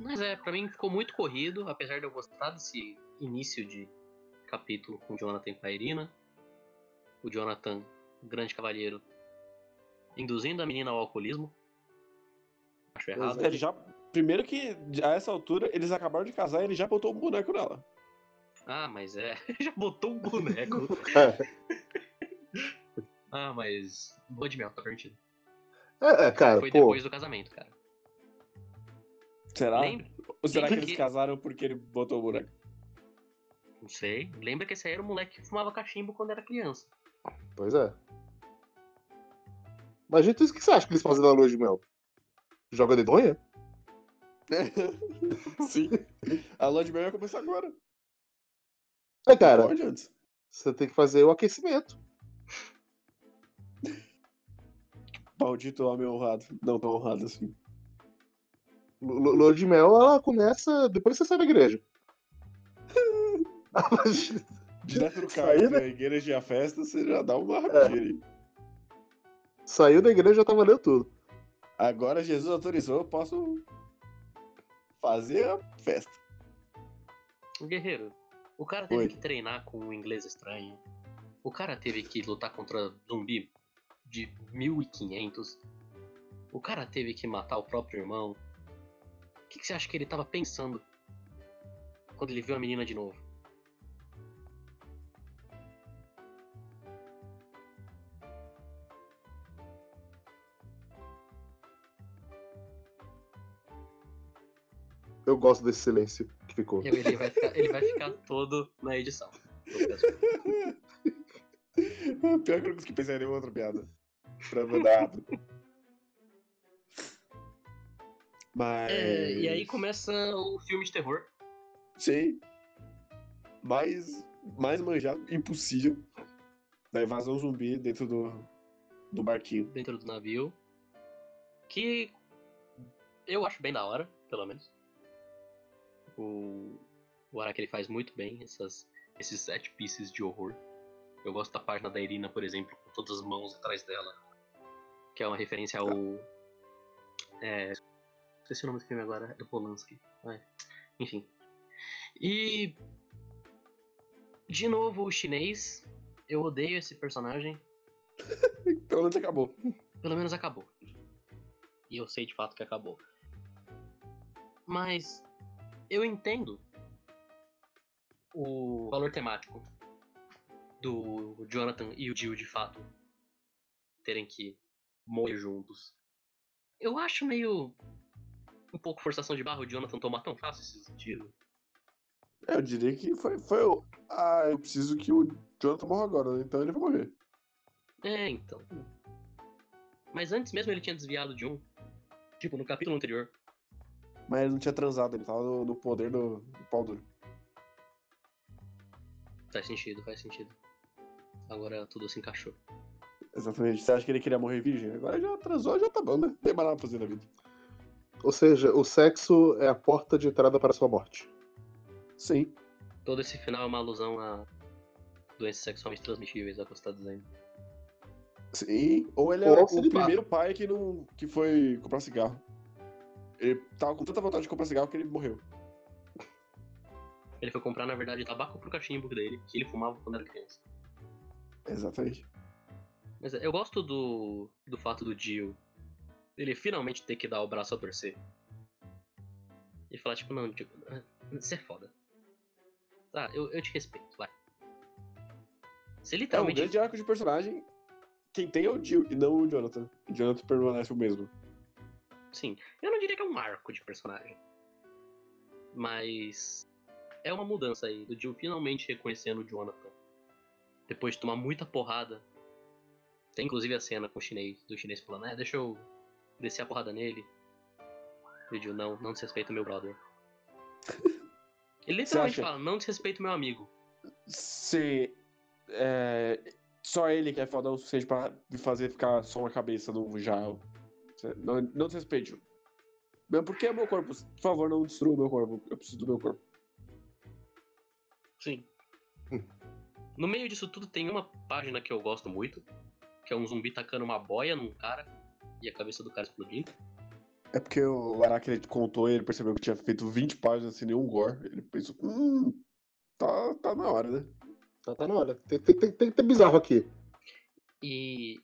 Mas é, pra mim ficou muito corrido, apesar de eu gostar desse início de capítulo com Jonathan e com a Irina. O Jonathan, grande cavalheiro, induzindo a menina ao alcoolismo. Acho errado. Ele já. Primeiro que, a essa altura, eles acabaram de casar e ele já botou um boneco nela. Ah, mas é. [LAUGHS] Já botou um boneco. [LAUGHS] [LAUGHS] ah, mas. Boa de mel, tá permitido. É, é, cara, Foi pô. depois do casamento, cara. Será? Lembra? Ou será que lembra eles que- casaram porque ele botou o boneco? Não sei. Lembra que esse aí era o moleque que fumava cachimbo quando era criança. Pois é. Mas, gente, o que você acha que eles fazem na lua de mel? Joga dedonha? [LAUGHS] Sim. A lua de mel vai começar agora. É, cara, você tem que fazer o aquecimento. Maldito homem honrado. Não tão honrado assim. Lu- lu- Lua de mel, ela começa depois que você sai da igreja. [LAUGHS] [LAUGHS] Direto no carro da igreja e a festa, você já dá uma rapidinha ali. Saiu da igreja já tá valendo tudo. Agora Jesus autorizou, eu posso fazer a festa. Guerreiro, o cara teve Oi. que treinar com um inglês estranho. O cara teve que lutar contra zumbi de 1500. O cara teve que matar o próprio irmão. O que, que você acha que ele tava pensando quando ele viu a menina de novo? Eu gosto desse silêncio que ficou. Ele vai ficar, ele vai ficar todo na edição. [LAUGHS] Pior que eu não consegui pensar em nenhuma outra piada. Pra mandar rápido. Mas. É, e aí começa o filme de terror. Sim. Mais, mais manjado impossível. Da invasão zumbi dentro do, do barquinho. dentro do navio. Que eu acho bem da hora, pelo menos. O, o Araki ele faz muito bem essas, esses set pieces de horror. Eu gosto da página da Irina, por exemplo, com todas as mãos atrás dela. Que é uma referência ao. É, esqueci o nome do filme agora, é do Polanski. É, enfim. E. De novo, o chinês. Eu odeio esse personagem. [LAUGHS] Pelo menos acabou. Pelo menos acabou. E eu sei de fato que acabou. Mas eu entendo o valor temático do Jonathan e o Jill de fato terem que morrer juntos. Eu acho meio um pouco forçação de barra o Jonathan tomar tão fácil esses tiros. Eu diria que foi, foi o. Ah, eu preciso que o Jonathan morra agora, né? então ele vai morrer. É, então. Mas antes mesmo ele tinha desviado de um. Tipo, no capítulo anterior. Mas ele não tinha transado, ele tava no, no poder do, do pau duro. Faz sentido, faz sentido. Agora tudo se encaixou. Exatamente. Você acha que ele queria morrer virgem? Agora já transou, já tá bom, né? Não tem mais nada pra fazer na vida. Ou seja, o sexo é a porta de entrada para a sua morte. Sim. Todo esse final é uma alusão a doenças sexualmente transmissíveis, é o que você tá dizendo. Sim. Ou ele Ou era o primeiro pai que não. que foi comprar cigarro. Ele tava com tanta vontade de comprar cigarro que ele morreu. Ele foi comprar, na verdade, tabaco pro cachimbo dele, que ele fumava quando era criança. Exatamente. Mas é, eu gosto do, do fato do Dio ele finalmente ter que dar o braço a torcer. E falar, tipo, não, Dio, você é foda. Tá, eu, eu te respeito, vai. Você É um literalmente. grande arco de personagem. Quem tem é o Jill e não o Jonathan. O Jonathan permanece o mesmo. Sim, eu não diria que é um arco de personagem. Mas. É uma mudança aí, do Jill finalmente reconhecendo o Jonathan. Depois de tomar muita porrada. Tem inclusive a cena com o chinês, do chinês falando, é, deixa eu descer a porrada nele. E o Jill, não, não desrespeita o meu brother. [LAUGHS] Ele literalmente fala, não desrespeita o meu amigo. Se. É, só ele que é fodão o suficiente pra me fazer ficar só uma cabeça no Jal. Não, não desrespeite. Mesmo porque é meu corpo. Por favor, não destrua o meu corpo. Eu preciso do meu corpo. Sim. No meio disso tudo tem uma página que eu gosto muito, que é um zumbi tacando uma boia num cara e a cabeça do cara explodindo. É porque o Araki ele contou e ele percebeu que tinha feito 20 páginas sem nenhum gore. Ele pensou, hum, tá, tá na hora, né? Tá, tá na hora. Tem, tem, tem, tem que ter bizarro aqui. E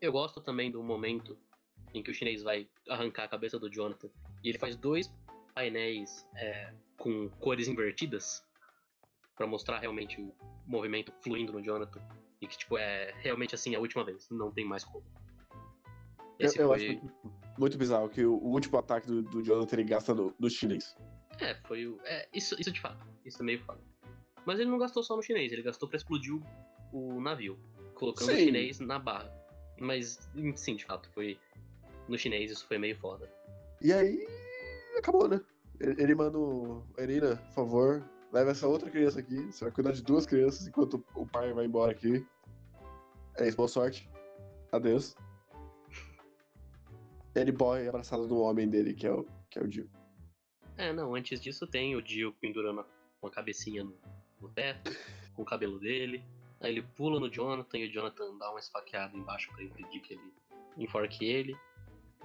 eu gosto também do momento em que o chinês vai arrancar a cabeça do Jonathan e ele faz dois painéis é, com cores invertidas pra mostrar realmente o movimento fluindo no Jonathan e que tipo é realmente assim a última vez, não tem mais como. Eu, Esse eu foi... acho muito, muito bizarro que o, o último ataque do, do Jonathan ele gasta no, no chinês. É, foi o. É, isso, isso de fato. Isso é meio foda. Mas ele não gastou só no chinês, ele gastou pra explodir o, o navio, colocando o Sim. chinês na barra. Mas, sim, de fato, foi. No chinês isso foi meio foda. E aí, acabou, né? Ele, manda o Irina, por favor, leva essa outra criança aqui. Você vai cuidar de duas crianças enquanto o pai vai embora aqui. É isso, boa sorte. Adeus. Ele morre abraçado no homem dele, que é o, que é o Jill. É, não, antes disso tem o Dio pendurando a- uma cabecinha no, no teto, com o cabelo dele. Aí ele pula no Jonathan e o Jonathan dá uma esfaqueada embaixo pra impedir que ele enforque ele.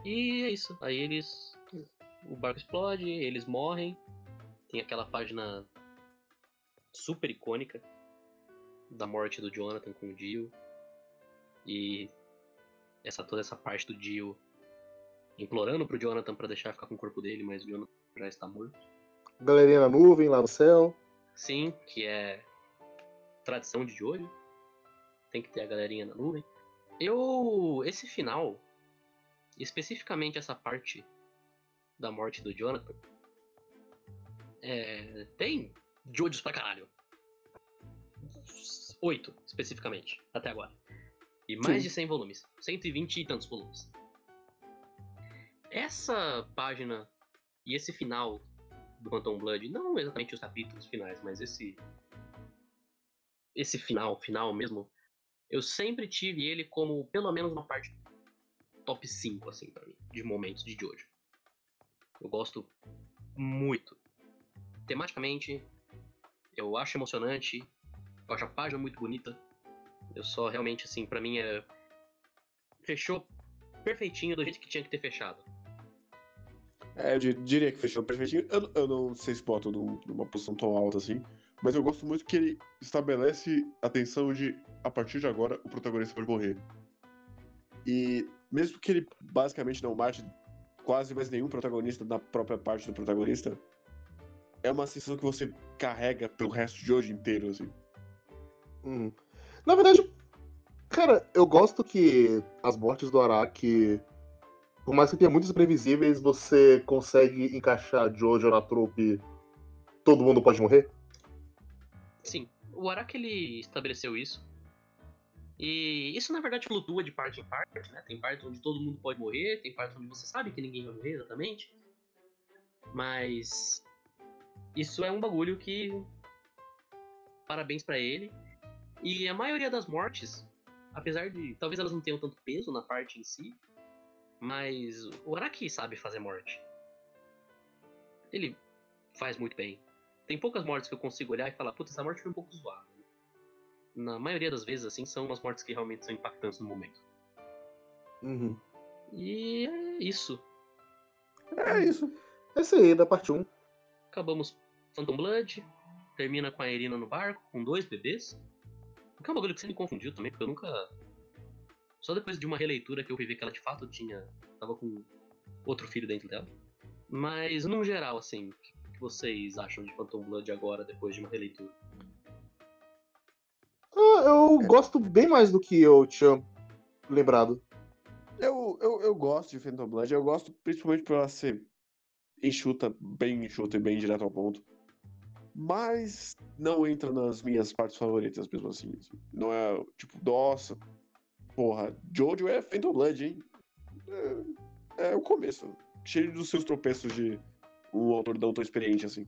E é isso. Aí eles. O barco explode, eles morrem. Tem aquela página super icônica da morte do Jonathan com o Dio. E essa toda essa parte do Dio implorando pro Jonathan pra deixar ficar com o corpo dele, mas o Jonathan já está morto. Galerinha na nuvem, lá no céu. Sim, que é tradição de Jojo. Tem que ter a galerinha na nuvem. Eu. Esse final, especificamente essa parte da morte do Jonathan, é, tem Jojos pra caralho. Oito, especificamente, até agora. E mais Sim. de 100 volumes. 120 e tantos volumes. Essa página e esse final do Phantom Blood, não exatamente os capítulos finais, mas esse esse final, final mesmo, eu sempre tive ele como pelo menos uma parte top 5 assim para mim, de momentos de Jojo. Eu gosto muito. Tematicamente, eu acho emocionante, eu acho a página muito bonita. Eu só realmente assim, pra mim é fechou perfeitinho do jeito que tinha que ter fechado. É, eu di- diria que fechou perfeitinho. Eu, eu não sei se boto num- numa posição tão alta assim, mas eu gosto muito que ele estabelece a tensão de, a partir de agora, o protagonista pode morrer. E mesmo que ele basicamente não mate quase mais nenhum protagonista na própria parte do protagonista, é uma sensação que você carrega pelo resto de hoje inteiro, assim. Uhum. Na verdade, cara, eu gosto que as mortes do Araki, por mais que tenha muitos imprevisíveis, você consegue encaixar Jojo na trupe. Todo mundo pode morrer? Sim, o Araki ele estabeleceu isso. E isso na verdade flutua de parte em parte, né? Tem partes onde todo mundo pode morrer, tem partes onde você sabe que ninguém vai morrer exatamente. Mas isso é um bagulho que parabéns pra ele. E a maioria das mortes, apesar de talvez elas não tenham tanto peso na parte em si, mas o Araki sabe fazer morte. Ele faz muito bem. Tem poucas mortes que eu consigo olhar e falar, puta, essa morte foi um pouco zoada. Na maioria das vezes, assim, são umas mortes que realmente são impactantes no momento. Uhum. E é isso. É isso. Esse aí, da parte 1. Acabamos Phantom Blood, termina com a Irina no barco, com dois bebês. Que é um bagulho que você me confundiu também, porque eu nunca. Só depois de uma releitura que eu fui ver que ela de fato tinha. tava com outro filho dentro dela. Mas, no geral, assim, vocês acham de Phantom Blood agora, depois de uma releitura? Ah, eu gosto bem mais do que eu tinha lembrado. Eu, eu, eu gosto de Phantom Blood, eu gosto principalmente por ela ser enxuta, bem enxuta e bem direto ao ponto. Mas não entra nas minhas partes favoritas mesmo assim. assim. Não é tipo, nossa, porra, Jojo é Phantom Blood, hein? É, é o começo. Cheio dos seus tropeços de um autor tão experiente assim.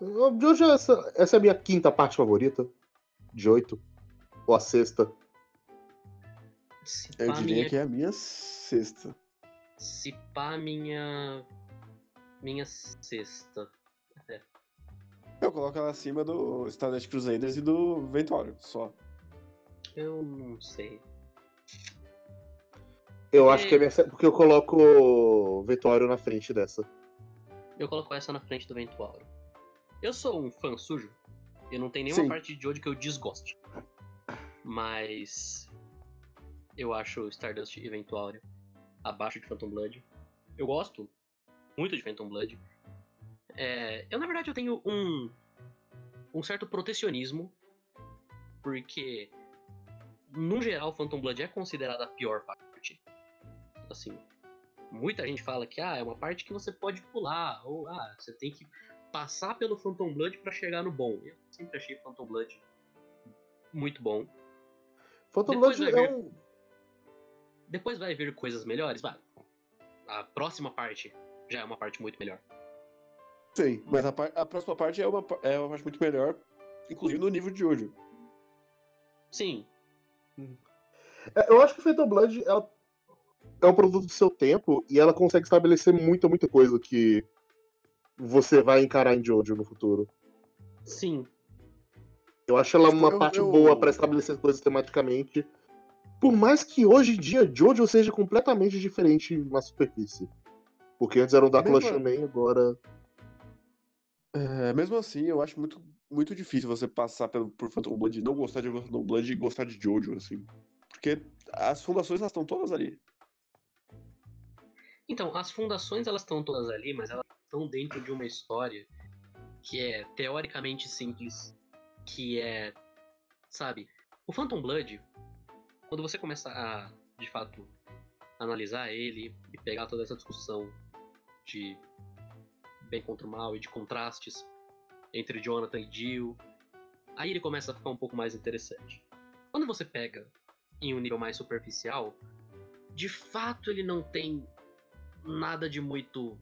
De hoje, essa, essa é a minha quinta parte favorita. De oito. Ou a sexta. Se Eu diria minha... que é a minha sexta. Se pá, minha. Minha sexta. Eu coloco ela acima do Stardust Crusaders e do Ventório, só. Eu não sei. Eu É. acho que é minha. Porque eu coloco o Vitório na frente dessa. Eu coloco essa na frente do Ventuauro. Eu sou um fã sujo. Eu não tenho nenhuma Sim. parte de Jojo que eu desgoste. Mas. Eu acho Stardust e Ventuário abaixo de Phantom Blood. Eu gosto muito de Phantom Blood. É, eu, na verdade, eu tenho um, um certo protecionismo. Porque, no geral, Phantom Blood é considerada a pior parte. Assim, muita gente fala que ah, é uma parte que você pode pular, ou ah, você tem que passar pelo Phantom Blood pra chegar no bom. Eu sempre achei Phantom Blood muito bom. Phantom Depois Blood é vir. um. Depois vai vir coisas melhores, vai. A próxima parte já é uma parte muito melhor. Sim, mas a, par- a próxima parte é uma, é uma parte muito melhor, inclusive no nível de Jojo. Sim, É, Eu acho que Phantom Blood ela é um produto do seu tempo e ela consegue estabelecer muita, muita coisa que você vai encarar em Jojo no futuro. sim. Eu acho ela uma eu- parte eu- boa pra estabelecer coisas tematicamente. Por mais que hoje em dia Jojo seja completamente diferente na superfície. Porque antes era o Drácula Mesmo- Shaman, agora. É, mesmo assim, eu acho muito, muito difícil você passar pelo, por Phantom Blood e não gostar de Phantom Blood e gostar de Jojo, assim. Porque as fundações elas estão todas ali. Então, as fundações elas estão todas ali, mas elas estão dentro de uma história que é teoricamente simples, que é, sabe, o Phantom Blood, quando você começa a, de fato, analisar ele e pegar toda essa discussão de bem contra o mal e de contrastes entre Jonathan e Jill, aí ele começa a ficar um pouco mais interessante. Quando você pega em um nível mais superficial, de fato ele não tem nada de muito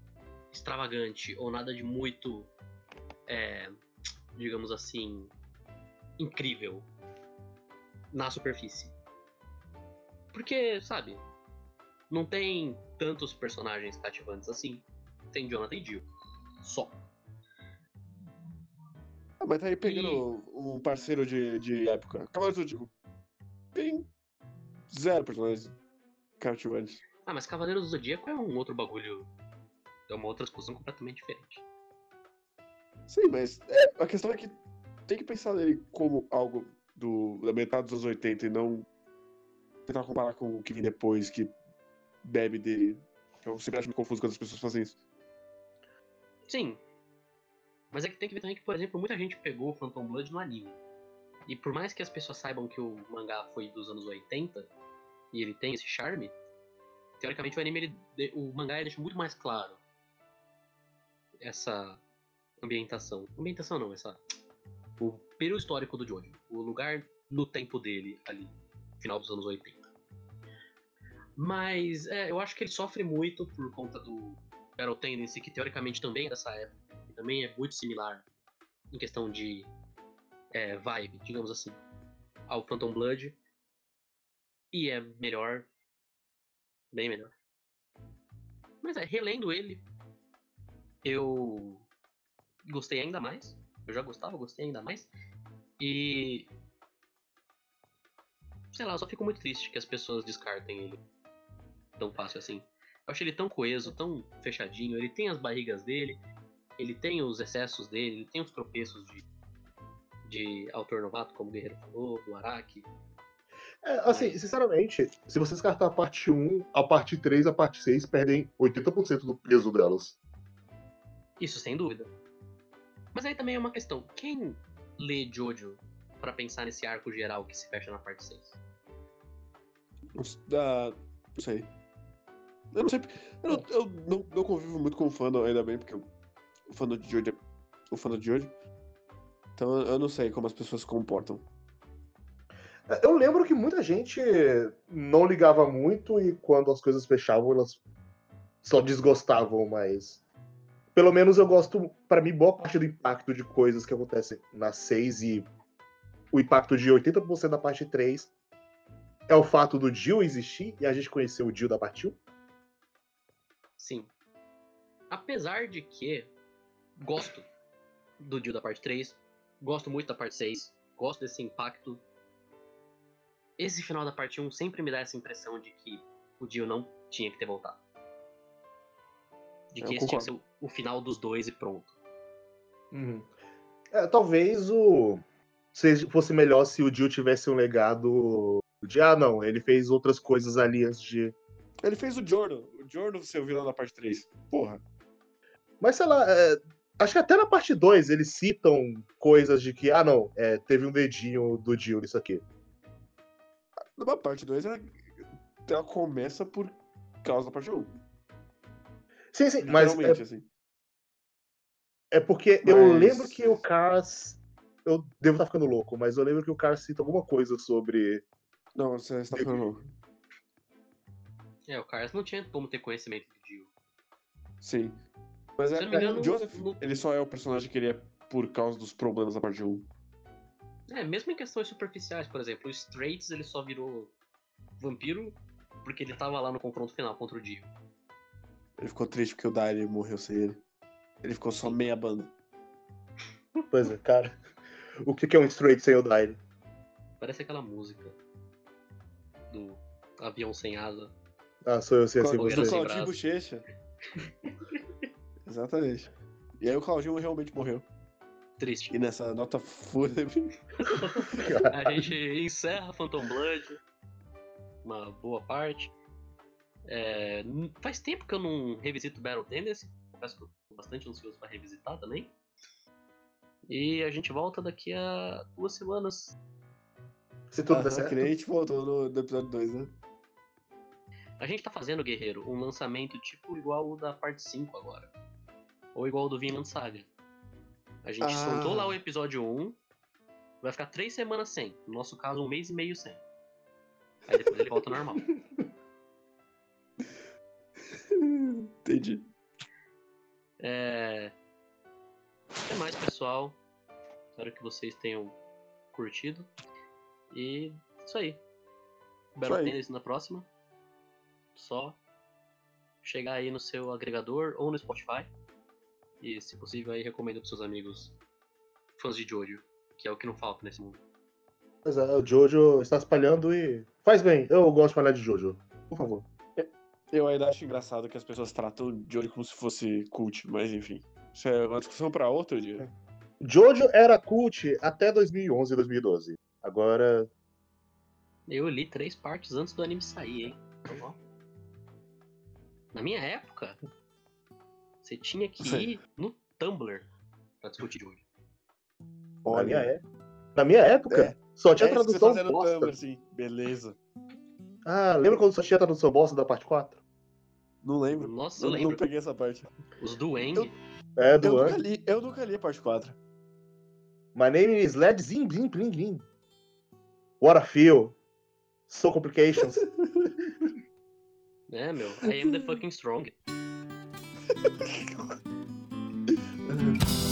extravagante ou nada de muito, é, digamos assim, incrível na superfície. Porque, sabe, não tem tantos personagens cativantes assim. Tem Jonathan e Jill. Só. Ah, mas tá aí pegando um parceiro de, de época. Cavaleiros do Zodíaco. Tem zero personagens cativantes. Ah, mas Cavaleiros do Zodíaco é um outro bagulho. É uma outra discussão completamente diferente. Sim, mas é, a questão é que tem que pensar nele como algo do, da metade dos anos 80 e não tentar comparar com o que vem depois, que bebe dele. Eu sempre acho meio confuso quando as pessoas fazem isso. Sim. Mas é que tem que ver também que, por exemplo, muita gente pegou o Phantom Blood no anime. E por mais que as pessoas saibam que o mangá foi dos anos 80 e ele tem esse charme, teoricamente o anime, ele, o mangá ele deixa muito mais claro essa ambientação. Ambientação não, essa. O período histórico do Jojo. O lugar no tempo dele ali, final dos anos 80. Mas é, eu acho que ele sofre muito por conta do Battle Tendency, que teoricamente também é dessa época, e também é muito similar em questão de é, vibe, digamos assim, ao Phantom Blood. E é melhor. Bem melhor. Mas é, relendo ele. eu gostei ainda mais. Eu já gostava, gostei ainda mais. E. Sei lá, eu só fico muito triste que as pessoas descartem ele tão fácil assim. Eu achei ele tão coeso, tão fechadinho. Ele tem as barrigas dele, ele tem os excessos dele, ele tem os tropeços de, de autor novato, como o Guerreiro falou, do Araki. É, assim, Mas- sinceramente, se você descartar a parte 1, a parte 3 e a parte 6 perdem 80% do peso delas. Isso, sem dúvida. Mas aí também é uma questão. Quem lê Jojo pra pensar nesse arco geral que se fecha na parte 6? Não s- ah, não sei. Eu não sei. Eu, não, eu não, não convivo muito com o fandom, ainda bem, porque o fandom de Jojo é o fandom de Jojo. Então eu não sei como as pessoas se comportam. Eu lembro que muita gente não ligava muito e quando as coisas fechavam, elas só desgostavam, mas. Pelo menos eu gosto, pra mim, boa parte do impacto de coisas que acontecem na 6 e o impacto de 80% da parte 3 é o fato do Jill existir e a gente conhecer o Jill da parte 1. Sim. Apesar de que gosto do Dio da parte 3, gosto muito da parte 6, gosto desse impacto. Esse final da parte 1 sempre me dá essa impressão de que o Dio não tinha que ter voltado. De Eu que esse tinha que concordo. ser o, o final dos dois e pronto. É, talvez o fosse melhor se o Jill tivesse um legado de ah não, ele fez outras coisas ali antes de. Ele fez o Jordan. O Jordan ser o vilão da parte 3. Porra. Mas sei lá, é, acho que até na parte 2 eles citam coisas de que, ah não, é, teve um dedinho do Jill nisso aqui. Na parte 2, ela, ela começa por causa da parte 1. Sim, sim, mas é, assim. é porque eu Mas- lembro que o Cars. Eu devo estar ficando louco, mas eu lembro que o Cars cita alguma coisa sobre. Não, você está ficando louco. É, o Carlos não tinha como ter conhecimento do Dio. Sim. Mas é, eu me engano, o Joseph, no- ele só é o personagem que ele é por causa dos problemas da parte 1. É, mesmo em questões superficiais, por exemplo, o Straits ele só virou vampiro porque ele tava lá no confronto final contra o Dio. Ele ficou triste porque o Daire morreu sem ele. Ele ficou só meia banda. Pois é, cara. O que que é um straight sem o Dire? Parece aquela música do avião sem asa. Ah, sou eu, sei assim, você. Do sem Claudinho. Bochecha. [LAUGHS] Exatamente. E aí o Claudinho realmente morreu. Triste. E nessa nota fúnebre. [LAUGHS] A gente encerra Phantom Blood. Uma boa parte. É, faz tempo que eu não revisito Battle Tendency. Confesso que eu tô bastante ansioso pra revisitar também. E a gente volta daqui a duas semanas. Se tudo der certo. que a gente voltou no, no episódio 2, né? A gente tá fazendo, Guerreiro, um lançamento tipo igual o da parte 5 agora. Ou igual o do Vinland Saga. A gente Ah. soltou lá o episódio 1, vai ficar três semanas sem. No nosso caso, um mês e meio sem. Aí depois ele volta normal. [LAUGHS] Entendi. É... Até mais, pessoal. Espero que vocês tenham curtido. E isso aí. Battle aí. Tennis na próxima. Só chegar aí no seu agregador ou no Spotify. E, se possível, aí recomenda pros seus amigos fãs de Jojo, que é o que não falta nesse mundo. Pois é, o Jojo está espalhando e. Faz bem, eu gosto de falar de Jojo. Por favor. Eu ainda acho engraçado que as pessoas tratam olho como se fosse cult, mas enfim. Isso é uma discussão pra outro dia. Jojo era cult até 2011 e 2012. Agora. Eu li três partes antes do anime sair, hein? Então, ó. Na minha época, você tinha que Sim. ir no Tumblr pra discutir. Na minha, é... Na minha época, É. só tinha é tradução bosta. Tumblr, assim. Beleza. Ah, lembra quando só tinha tradução bosta da parte 4? Não lembro. Nossa, eu Não, lembro. não peguei essa parte. Os do Eng. Eu- É, Eu do nunca, Ang. li, eu nunca li a parte 4. My name is Led Zim Blim Blim Blim. What a feel. So complications. [LAUGHS] É, meu. I am the fucking strong. [LAUGHS] [LAUGHS] uh-huh. [LAUGHS]